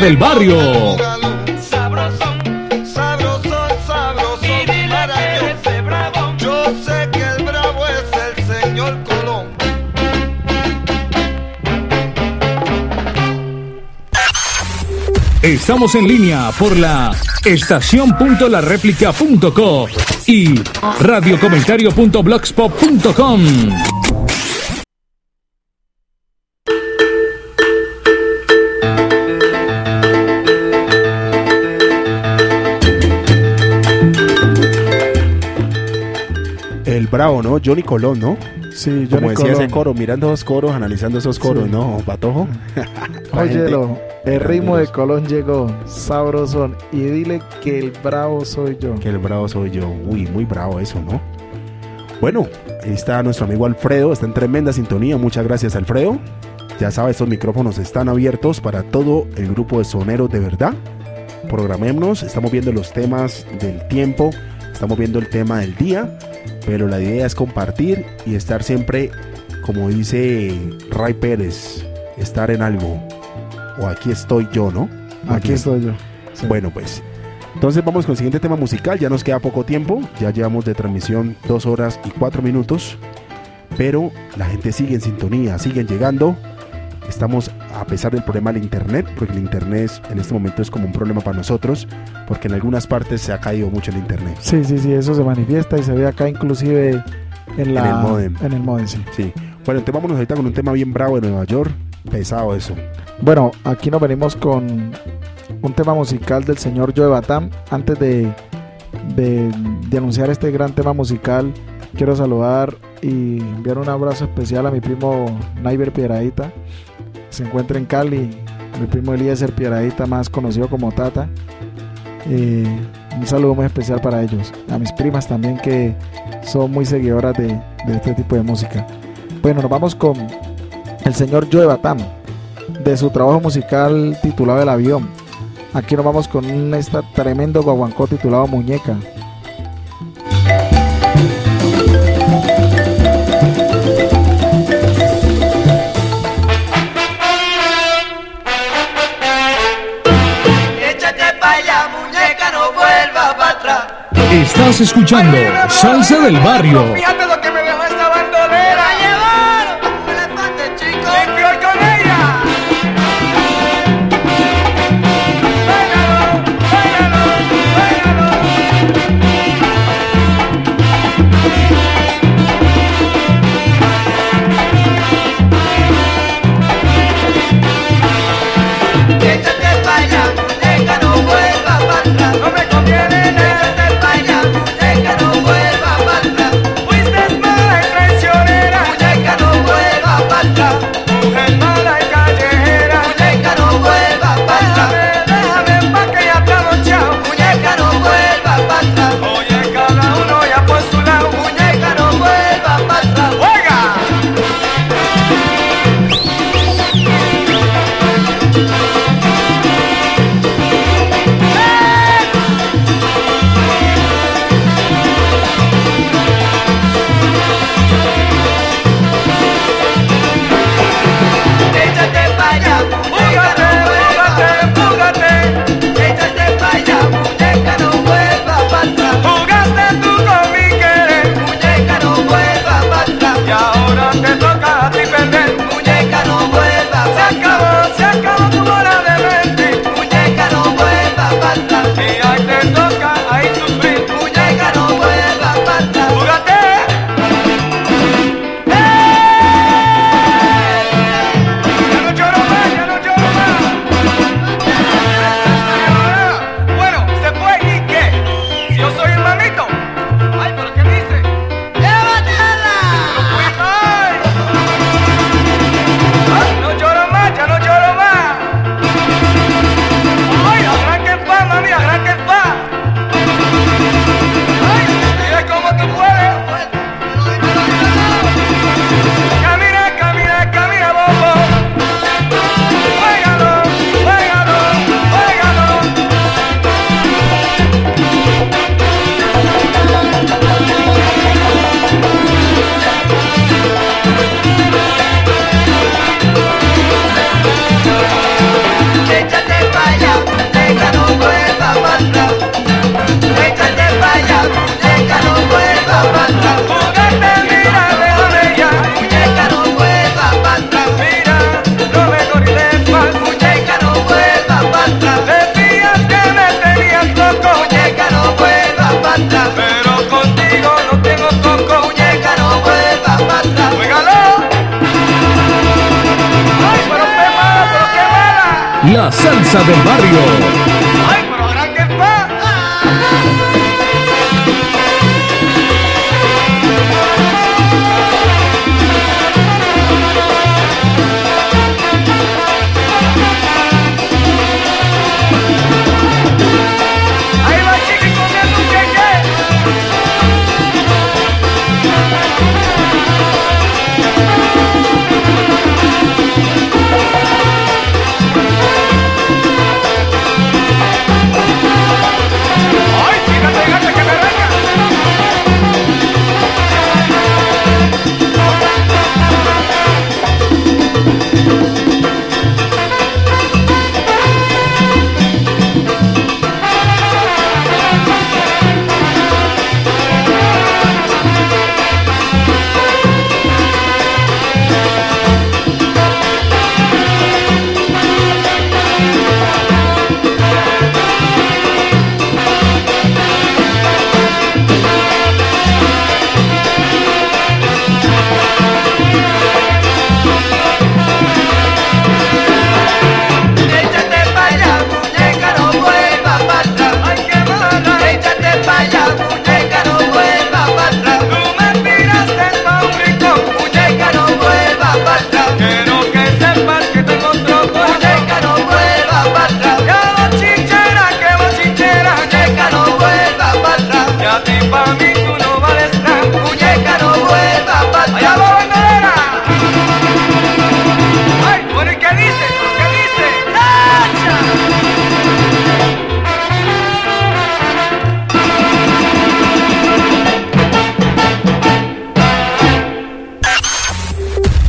Del Barrio. Sabrosón, sabrosón, sabrosón. Y dile que ese bravo. Yo sé que el bravo es el señor Colón. Estamos en línea por la estación.lareplica.co y radiocomentario.blogspot.com. Johnny Colón, ¿no? Sí, Como Johnny decía ese coro, mirando esos coros, analizando esos coros, Sí. ¿no? Patojo. La gente- Óyelo, el ritmo de Colón llegó, sabrosón, y dile que el bravo soy yo. Que el bravo soy yo. Uy, muy bravo eso, ¿no? Bueno, ahí está nuestro amigo Alfredo, está en tremenda sintonía. Muchas gracias, Alfredo. Ya sabes, estos micrófonos están abiertos para todo el grupo de soneros de verdad. Programémonos, estamos viendo los temas del tiempo, estamos viendo el tema del día, pero la idea es compartir y estar siempre, como dice Ray Pérez, estar en algo. O aquí estoy yo, ¿no? Aquí estoy yo. Sí. Bueno, pues. Entonces vamos con el siguiente tema musical. Ya nos queda poco tiempo. Ya llevamos de transmisión dos horas y cuatro minutos. Pero la gente sigue en sintonía, siguen llegando. Estamos, a pesar del problema del internet, porque el internet es- en este momento es como un problema para nosotros, porque en algunas partes se ha caído mucho el internet. Sí, sí, sí, eso se manifiesta y se ve acá inclusive en, la, En el módem. En el módem, sí. Sí. Bueno, entonces vámonos ahorita con un tema bien bravo de Nueva York. Pesado eso. Bueno, aquí nos venimos con un tema musical del señor Joe Batam. Antes de, de, de anunciar este gran tema musical, quiero saludar y enviar un abrazo especial a mi primo Naiber Piedradita. Se encuentra en Cali. Mi primo Eliezer Piedradita, más conocido como Tata. Eh, un saludo muy especial para ellos. A mis primas también que son muy seguidoras de, de este tipo de música. Bueno, nos vamos con el señor Joe Batam de su trabajo musical titulado El Avión. Aquí nos vamos con un esta tremendo guaguancó titulado Muñeca. Estás escuchando Salsa del Barrio.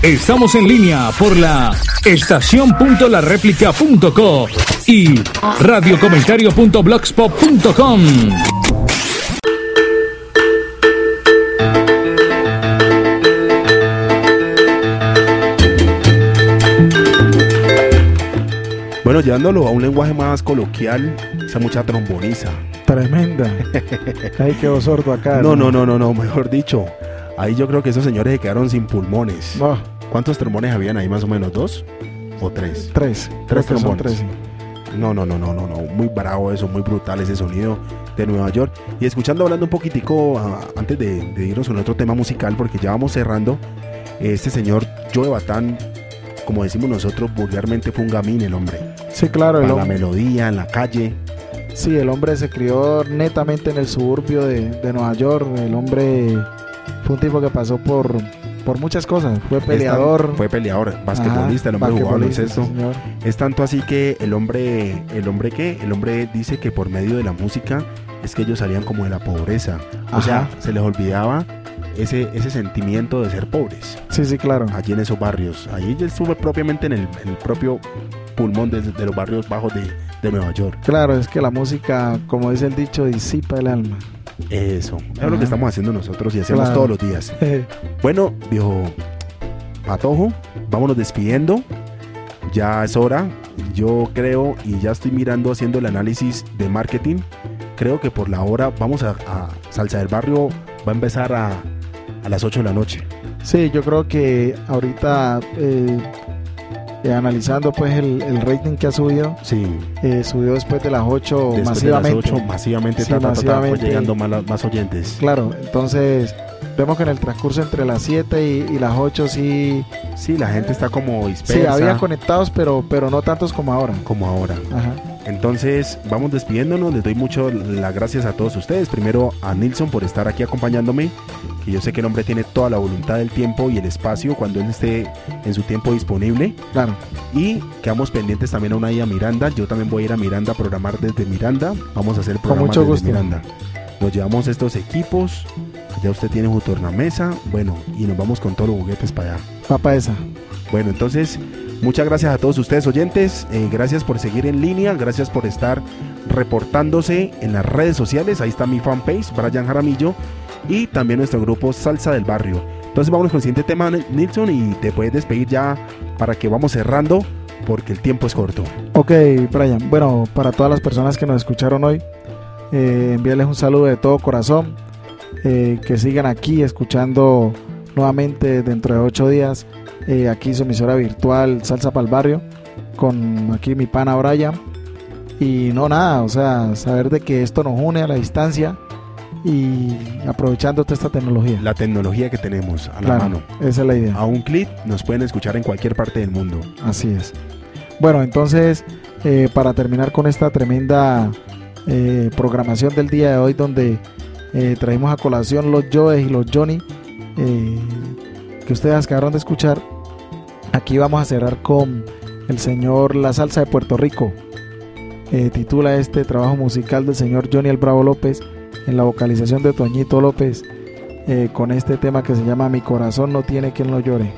Estamos en línea por la estación.lareplica.co y radiocomentario.blogspot.com. Bueno, llevándolo a un lenguaje más coloquial, esa mucha tromboniza. Tremenda. Ay, quedó sordo acá. No, no, no, no, no, mejor dicho. Ahí yo creo que esos señores se quedaron sin pulmones. No, ¿Cuántos trombones habían ahí más o menos? ¿Dos o tres? tres. Tres trombones. tres, sí. No, no, no, no, no, no. Muy bravo eso, muy brutal ese sonido de Nueva York. Y escuchando hablando un poquitico ah, antes de, de irnos con otro tema musical, porque ya vamos cerrando. Este señor Joe Batán, como decimos nosotros vulgarmente, fue un gamín el hombre. Sí, claro. El Para la hombre, melodía, en la calle. sí, el hombre se crió netamente en el suburbio de, de Nueva York. El hombre fue un tipo que pasó por, por muchas cosas. Fue peleador. Fue peleador, basquetbolista, el hombre basquetbolista, baloncesto. Es tanto así que el hombre, el hombre que, el hombre dice que por medio de la música es que ellos salían como de la pobreza. O Ajá. sea, se les olvidaba ese, ese sentimiento de ser pobres Sí, sí, claro. allí en esos barrios. Allí él estuvo propiamente en el, en el propio pulmón de, de los barrios bajos de, de Nueva York. Claro, es que la música, como dice el dicho, disipa el alma. Eso, es lo Ajá. que estamos haciendo nosotros y hacemos Claro. todos los días. Bueno, viejo Patojo, vámonos despidiendo. Ya es hora. Yo creo y ya estoy mirando haciendo el análisis de marketing. Creo que por la hora vamos a, a Salsa del Barrio va a empezar a, a las 8 de la noche. Sí, yo creo que ahorita eh, eh, analizando pues el, el rating que ha subido, Sí, eh, subió después de las 8 después masivamente. de las 8 masivamente, Sí, ta, ta, ta, ta, masivamente. fue llegando más, más oyentes. Claro, entonces vemos que en el transcurso entre las 7 y, y las 8 sí, Sí, la gente está como sí dispersa. había conectados, pero, pero no tantos como ahora. como ahora. Ajá. Entonces, vamos despidiéndonos. Les doy mucho las gracias a todos ustedes. Primero a Nilsson por estar aquí acompañándome. Que yo sé que el hombre tiene toda la voluntad del tiempo y el espacio cuando él esté en su tiempo disponible. Claro. Y quedamos pendientes también a una ida a Miranda. Yo también voy a ir a Miranda a programar desde Miranda. Vamos a hacer el programa mucho desde gusto. Miranda. Nos llevamos estos equipos. Ya usted tiene su tornamesa. Bueno, y nos vamos con todos los juguetes para allá. Papa esa. Bueno, entonces, muchas gracias a todos ustedes oyentes. eh, gracias por seguir en línea. Gracias por estar reportándose en las redes sociales. Ahí está mi fanpage, Brian Jaramillo. Y también nuestro grupo Salsa del Barrio. Entonces, vámonos con el siguiente tema, Nilsson. Y te puedes despedir ya para que vamos cerrando. Porque el tiempo es corto. Ok, Brian. Bueno, para todas las personas que nos escucharon hoy, eh, enviarles un saludo de todo corazón. eh, que sigan aquí escuchando nuevamente dentro de ocho días. Eh, aquí su emisora virtual Salsa para el Barrio. con aquí mi pana Brian. Y no nada, o sea, saber de que esto nos une a la distancia y aprovechando toda esta tecnología. La tecnología que tenemos a la Claro, mano. esa es la idea. A un clic nos pueden escuchar en cualquier parte del mundo. Así es. Bueno, entonces, eh, para terminar con esta tremenda eh, programación del día de hoy, donde eh, traímos a colación los Joes y los Johnny, eh, que ustedes acabaron de escuchar, aquí vamos a cerrar con el señor La Salsa de Puerto Rico. Eh, titula este trabajo musical del señor Johnny el Bravo López en la vocalización de Toñito López eh, con este tema que se llama Mi corazón no tiene quien lo llore.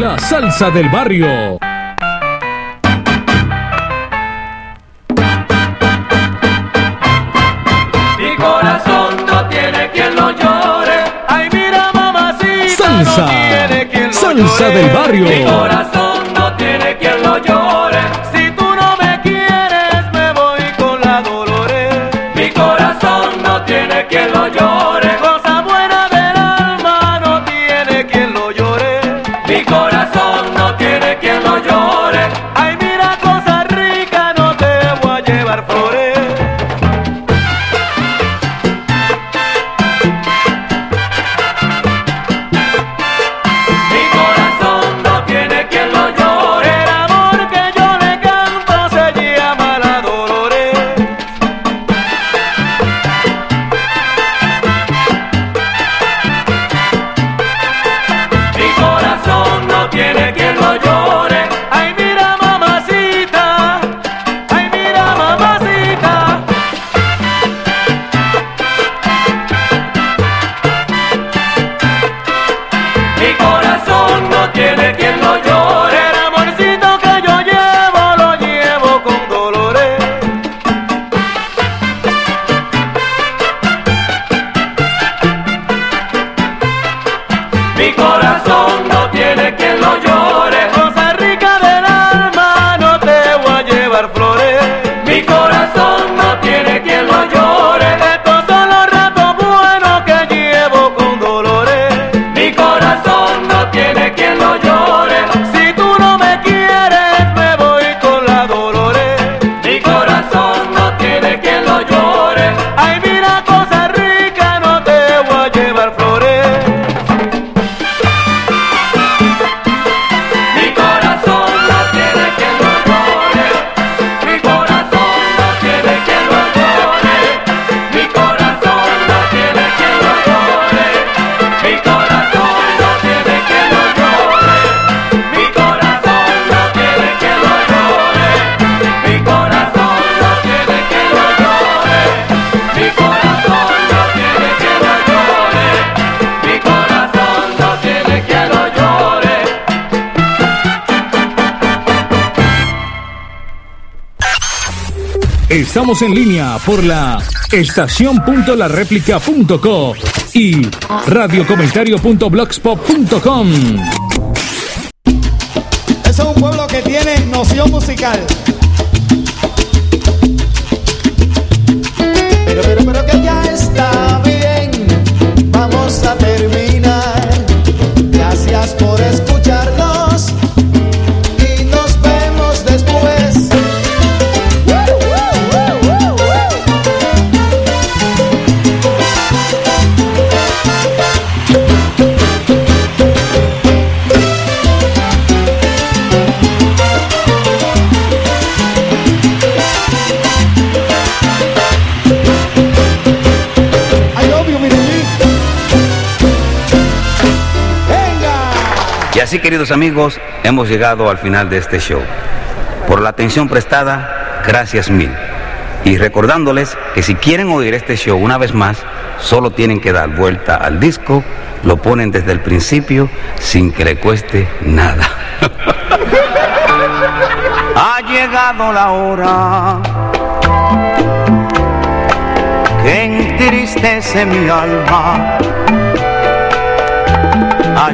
La salsa del barrio. Salsa. Del barrio. Mi corazón no tiene quien lo llore. Estamos en línea por la estación.lareplica.co y radiocomentario.blogspot.com. Ese es un pueblo que tiene noción musical. Pero, pero, pero que así, queridos amigos, hemos llegado al final de este show. Por la atención prestada, gracias mil. Y recordándoles que si quieren oír este show una vez más, solo tienen que dar vuelta al disco, lo ponen desde el principio sin que le cueste nada. ha llegado la hora que entristece mi alma.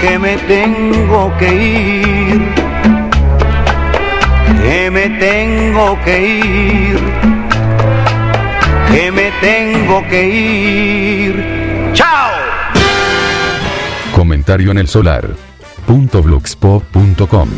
que me tengo que ir que me tengo que ir que me tengo que ir chao Comentario en el solar. punto blogspot punto com.